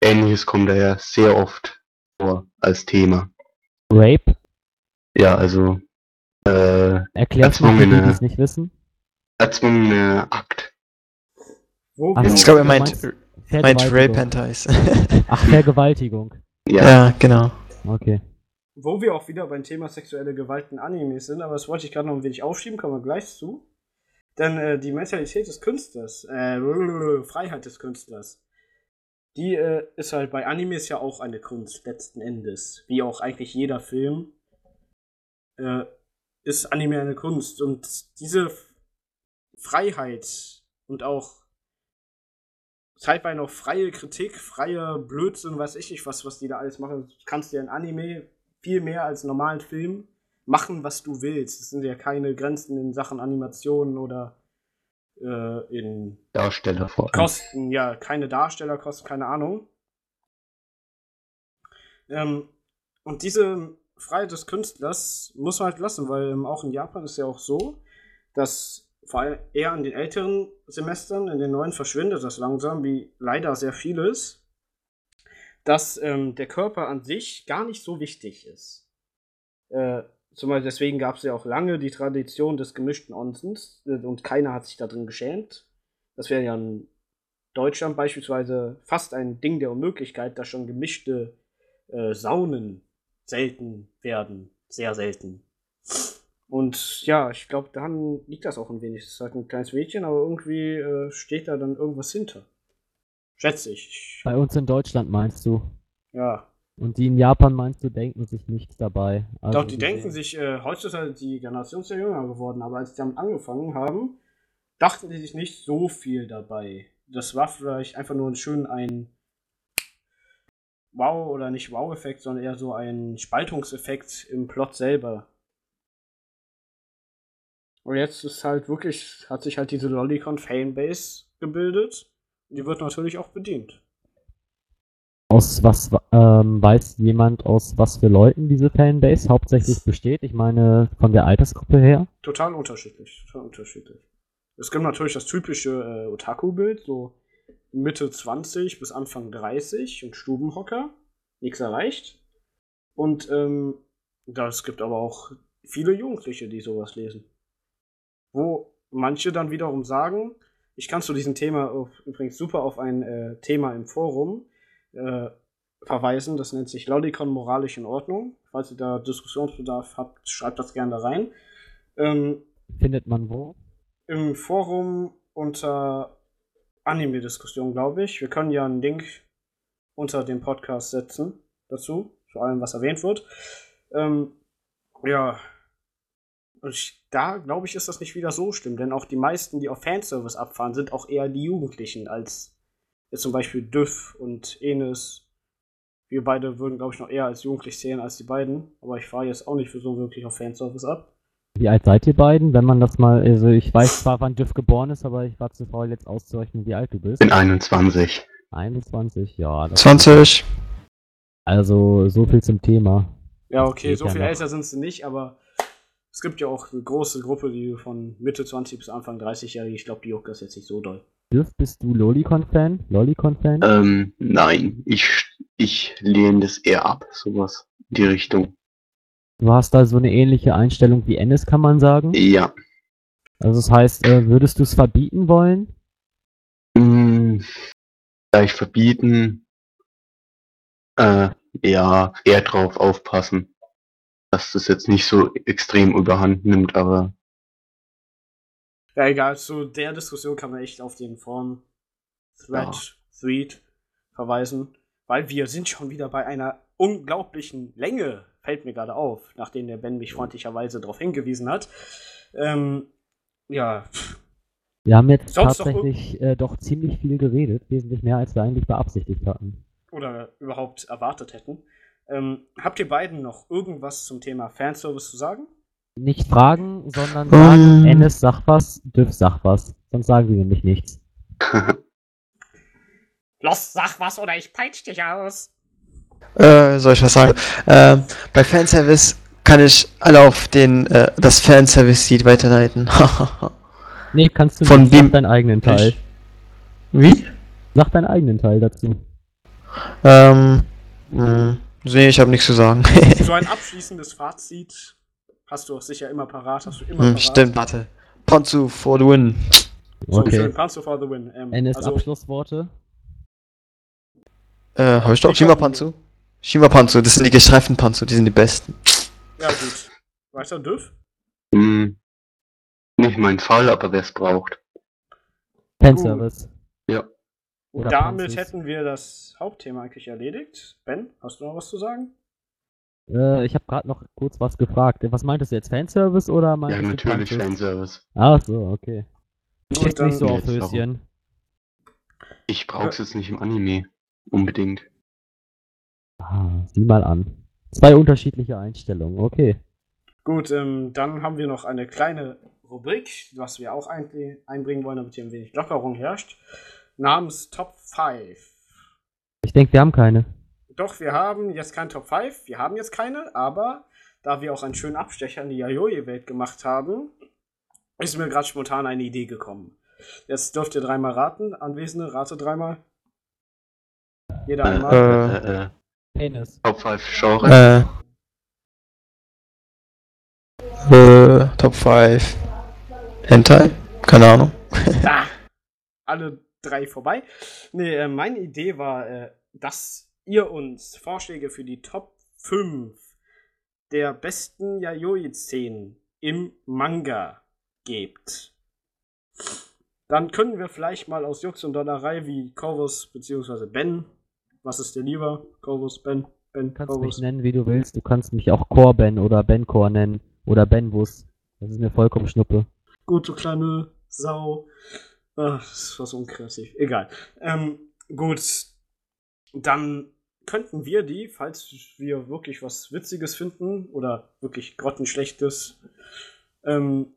ähnliches kommt da ja sehr oft vor als Thema. Rape? Ja, also äh, Erklär's mal, die, Erzwungene- es nicht wissen. erzwungener Akt. Wo Ach. Ich glaube, er meint, meint Rape. Hentais. [LAUGHS] Ach, Vergewaltigung. Ja, ja, genau. Okay. Wo wir auch wieder beim Thema sexuelle Gewalt in Animes sind, aber das wollte ich gerade noch ein wenig aufschieben, kommen wir gleich zu. Denn äh, die Mentalität des Künstlers, äh, Freiheit des Künstlers, die äh, ist halt bei Animes ja auch eine Kunst letzten Endes. Wie auch eigentlich jeder Film äh, ist Anime eine Kunst. Und diese Freiheit und auch zeitweise noch freie Kritik, freie Blödsinn, weiß ich nicht, was, was die da alles machen. Du kannst dir ein Anime viel mehr als normalen Film machen, was du willst. Es sind ja keine Grenzen in Sachen Animationen oder äh, in Darsteller vor allem. Kosten, ja, keine Darstellerkosten, keine Ahnung. Ähm, und diese Freiheit des Künstlers muss man halt lassen, weil ähm, auch in Japan ist ja auch so, dass vor allem eher an den älteren Semestern, in den neuen verschwindet das langsam, wie leider sehr vieles, dass ähm, der Körper an sich gar nicht so wichtig ist. Äh, zum Beispiel deswegen gab es ja auch lange die Tradition des gemischten Onsens äh, und keiner hat sich da drin geschämt. Das wäre ja in Deutschland beispielsweise fast ein Ding der Unmöglichkeit, dass schon gemischte äh, Saunen selten werden. Sehr selten. Und ja, ich glaube, daran liegt das auch ein wenig. Es ist halt ein kleines Mädchen, aber irgendwie äh, steht da dann irgendwas hinter. Schätze ich. Bei uns in Deutschland meinst du? Ja. Und die in Japan meinst du, denken sich nichts dabei. Also Doch, die denken sich, äh, heutzutage ist die Generation sehr jünger geworden, aber als die damit angefangen haben, dachten die sich nicht so viel dabei. Das war vielleicht einfach nur ein schön ein Wow- oder nicht Wow-Effekt, sondern eher so ein Spaltungseffekt im Plot selber. Und jetzt ist halt wirklich, hat sich halt diese Lolicon-Fanbase gebildet. Die wird natürlich auch bedient. Aus was ähm, weiß jemand, aus was für Leuten diese Fanbase hauptsächlich besteht? Ich meine, von der Altersgruppe her. Total unterschiedlich, total unterschiedlich. Es gibt natürlich das typische äh, Otaku-Bild, so Mitte 20 bis Anfang 30 und Stubenhocker, nichts erreicht. Und ähm, das gibt aber auch viele Jugendliche, die sowas lesen. Wo manche dann wiederum sagen, ich kann zu diesem Thema auf, übrigens super auf ein äh, Thema im Forum äh, verweisen, das nennt sich Lolicon moralisch in Ordnung. Falls ihr da Diskussionsbedarf habt, schreibt das gerne da rein. Ähm, Findet man wo? im Forum unter Anime-Diskussion, glaube ich. Wir können ja einen Link unter dem Podcast setzen dazu, zu allem, was erwähnt wird. Ähm, ja. Und ich, da, glaube ich, ist das nicht wieder so schlimm, denn auch die meisten, die auf Fanservice abfahren, sind auch eher die Jugendlichen als jetzt zum Beispiel Düff und Enes. Wir beide würden, glaube ich, noch eher als jugendlich sehen als die beiden, aber ich fahre jetzt auch nicht für so wirklich auf Fanservice ab. Wie alt seid ihr beiden? Wenn man das mal, also ich weiß zwar, wann Düff geboren ist, aber ich war zu faul, jetzt auszurechnen, wie alt du bist. Bin 21. 21, ja. Das 20. Also so viel zum Thema. Ja, okay, so ja viel noch. älter sind sie nicht, aber es gibt ja auch eine große Gruppe, die von Mitte 20 bis Anfang 30-Jährige, ich glaube, die juckt das jetzt nicht so doll. Düff, bist du Lolicon-Fan? Lolicon-Fan? Ähm, nein, ich, ich lehne das eher ab, sowas in die Richtung. Du hast da so eine ähnliche Einstellung wie Ennis, kann man sagen. Ja. Also das heißt, äh, würdest du es verbieten wollen? Hm, Vielleicht verbieten, äh, ja, eher drauf aufpassen, dass das jetzt nicht so extrem überhand nimmt, aber Ja, egal, zu der Diskussion kann man echt auf den Foren Thread, Ja. Thread verweisen, weil wir sind schon wieder bei einer unglaublichen Länge, fällt mir gerade auf, nachdem der Ben mich freundlicherweise darauf hingewiesen hat. Ähm, ja, Wir haben jetzt Sonst doch tatsächlich äh, doch ziemlich viel geredet, wesentlich mehr als wir eigentlich beabsichtigt hatten. oder überhaupt erwartet hätten. Ähm, habt ihr beiden noch irgendwas zum Thema Fanservice zu sagen? Nicht fragen, sondern Ähm. sagen, Ennis sag was, Düff sag was. Sonst sagen wir nämlich nichts. [LAUGHS] Los, sag was oder ich peitsch dich aus. Äh, soll ich was sagen? Äh, bei Fanservice kann ich alle auf den, äh, das Fanservice-Seed weiterleiten. [LAUGHS] Nee, kannst du Von nicht. wem- Sag deinen eigenen Teil. Wie? Sag deinen eigenen Teil dazu. Ähm, mh, nee, ich habe nichts zu sagen. So ein abschließendes Fazit hast du auch sicher immer parat, hast du immer hm, parat. stimmt, warte. Ponzu for the win. So, Okay. schön, Panzer for the win. Ähm, Ennis also, Abschlussworte. Äh, hab ich doch? Shima Panzu? Shima Panzu, das sind die gestreiften Panzu, die sind die besten. ja gut. Weiter, Düff? Hm, nicht mein Fall, aber wer es braucht. Fanservice. Oder Damit Panzers. hätten wir das Hauptthema eigentlich erledigt. Ben, hast du noch was zu sagen? Äh, ich habe gerade noch kurz was gefragt. Was meintest du jetzt? Fanservice oder Ja, meintest du natürlich? Fanservice. Ach so, okay. Ich stehe nicht so dann- auf. Höschen. Ich brauch's jetzt nicht im Anime. Unbedingt. Ah, sieh mal an. Zwei unterschiedliche Einstellungen, okay. Gut, ähm, dann haben wir noch eine kleine Rubrik, was wir auch ein einbringen wollen, damit hier ein wenig Lockerung herrscht. Namens Top 5. Ich denke, wir haben keine. Doch, wir haben jetzt kein Top 5, wir haben jetzt keine, aber da wir auch einen schönen Abstecher in die Yayoi-Welt gemacht haben, ist mir gerade spontan eine Idee gekommen. Jetzt dürft ihr dreimal raten. Anwesende, rate dreimal. Jeder Äh, einmal. Äh, äh, äh, Penis. Top 5 Genre. Äh, äh, Top 5. Hentai? Keine Ahnung. Ah, alle drei vorbei. Nee, äh, meine Idee war, äh, dass ihr uns Vorschläge für die Top 5 der besten Yayoi-Szenen im Manga gebt. Dann können wir vielleicht mal aus Jux und Donnerei wie Corvus bzw. Ben, was ist dir lieber? Corvus, Ben, Ben, Du kannst mich Corvus. nennen, wie du willst. Du kannst mich auch Corben oder Bencor nennen. Oder Benbus. Das ist mir vollkommen schnuppe. Gut, du kleine Sau. Ach, das war so unkreativ. Egal. Ähm, gut. Dann könnten wir die, falls wir wirklich was Witziges finden oder wirklich grottenschlechtes, ähm,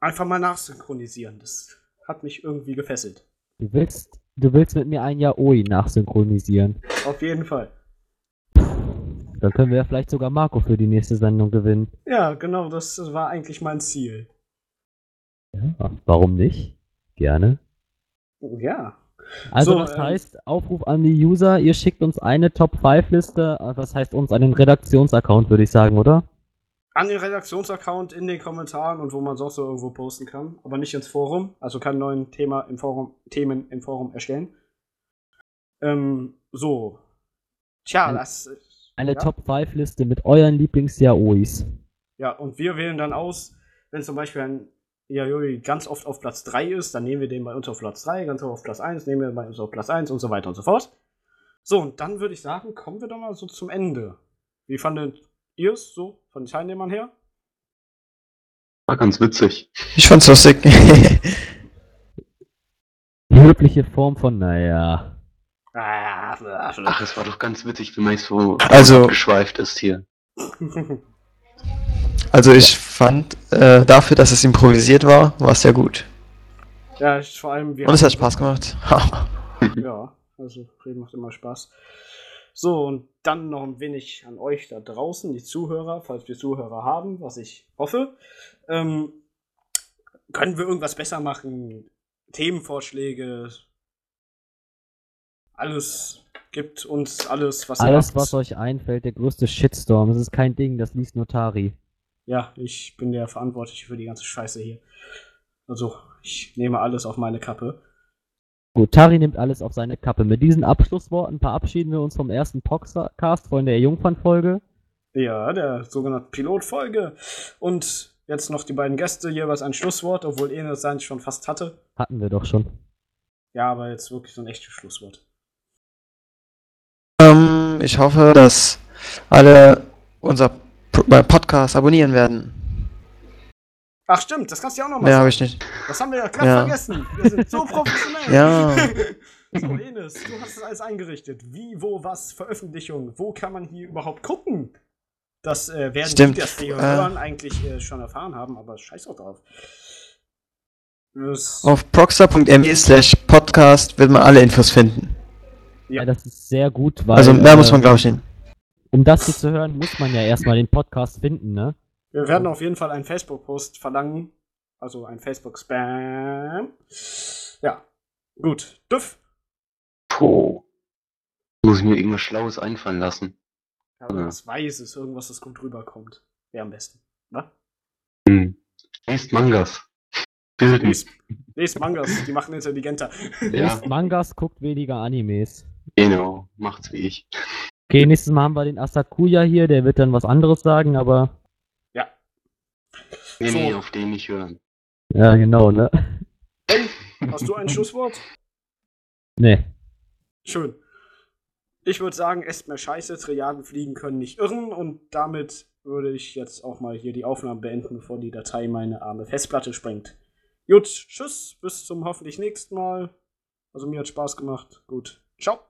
einfach mal nachsynchronisieren. Das hat mich irgendwie gefesselt. Du willst, du willst mit mir ein Yaoi nachsynchronisieren. Auf jeden Fall. Dann können wir ja vielleicht sogar Marco für die nächste Sendung gewinnen. Ja, genau, das war eigentlich mein Ziel. Ja, warum nicht? Gerne. Ja. Also So, das ähm, heißt, Aufruf an die User, ihr schickt uns eine Top-5-Liste, äh, was heißt uns einen Redaktionsaccount, würde ich sagen, oder? An den Redaktionsaccount in den Kommentaren und wo man sonst so irgendwo posten kann, aber nicht ins Forum. Also kein neuen Thema im Forum, Themen im Forum erstellen. Ähm, so. Tja, Ein- das. Eine ja. Top-5-Liste mit euren Lieblings-Yaois. Ja, und wir wählen dann aus, wenn zum Beispiel ein Yayoi ganz oft auf Platz 3 ist, dann nehmen wir den bei uns auf Platz 3, ganz oft auf Platz 1, nehmen wir bei uns auf Platz 1 und so weiter und so fort. So, und dann würde ich sagen, kommen wir doch mal so zum Ende. Wie fandet ihr es so von den Teilnehmern her? War ganz witzig. Ich fand's lustig. Die höfliche Form von, naja. Ah, Ach, es war doch ganz witzig, wie man so Also- geschweift ist hier. [LAUGHS] also ich fand, äh, dafür, dass es improvisiert war, war es sehr gut. Ja, ich, vor allem wir. Und es hat Spaß gemacht. [LAUGHS] Ja, also Reden macht immer Spaß. So, und dann noch ein wenig an euch da draußen, die Zuhörer, falls wir Zuhörer haben, was ich hoffe. Ähm, können wir irgendwas besser machen? Themenvorschläge? Alles gibt uns alles, was ihr Alles, habt. was euch einfällt, der größte Shitstorm. Das ist kein Ding, das liest nur Tari. Ja, ich bin der Verantwortliche für die ganze Scheiße hier. Also, ich nehme alles auf meine Kappe. Gut, Tari nimmt alles auf seine Kappe. Mit diesen Abschlussworten verabschieden wir uns vom ersten Podcast von der Jungfernfolge. Ja, der sogenannten Pilotfolge. Und jetzt noch die beiden Gäste jeweils ein Schlusswort, obwohl Enes sein schon fast hatte. Hatten wir doch schon. Ja, aber jetzt wirklich so ein echtes Schlusswort. Ähm, ich hoffe, dass alle unser Podcast abonnieren werden. Ach stimmt, das kannst du ja auch noch mal Mehr habe sagen. ich nicht. Das haben wir ja gerade Ja. vergessen. Wir sind so professionell. Ja. [LAUGHS] So, Enes, du hast das alles eingerichtet. Wie, wo, was, Veröffentlichung. Wo kann man hier überhaupt gucken? Das äh, werden Stimmt. die, das hier Äh. hören, eigentlich äh, schon erfahren haben, aber scheiß auch drauf. Das, Auf proxer.me slash podcast wird man alle Infos finden. Ja. Ja. das ist sehr gut, weil. Also mehr äh, muss man, glaube ich, nicht. Um das hier zu hören, muss man ja erstmal den Podcast finden, ne? wir werden auf jeden Fall einen Facebook-Post verlangen. Also ein Facebook-Spam. Ja. Gut. Düff. Puh. Muss ich mir irgendwas Schlaues einfallen lassen. Ja, irgendwas Weißes, irgendwas, das gut rüberkommt. Wäre am besten. Was? Hm. Lest Mangas. Bilden. Lest, lest Mangas, die machen intelligenter. Ja, Mangas guckt weniger Animes. genau. Macht's wie ich. Okay, nächstes Mal haben wir den Asakuya hier, der wird dann was anderes sagen, aber. Ja. Nee, So. nee, auf den nicht hören. Ja, genau, ne? Hast du ein Schlusswort? Nee. Schön. Ich würde sagen, esst mehr Scheiße, Triaden fliegen können nicht irren und damit würde ich jetzt auch mal hier die Aufnahme beenden, bevor die Datei meine arme Festplatte sprengt. Gut, tschüss, bis zum hoffentlich nächsten Mal. Also mir hat Spaß gemacht. Gut, ciao.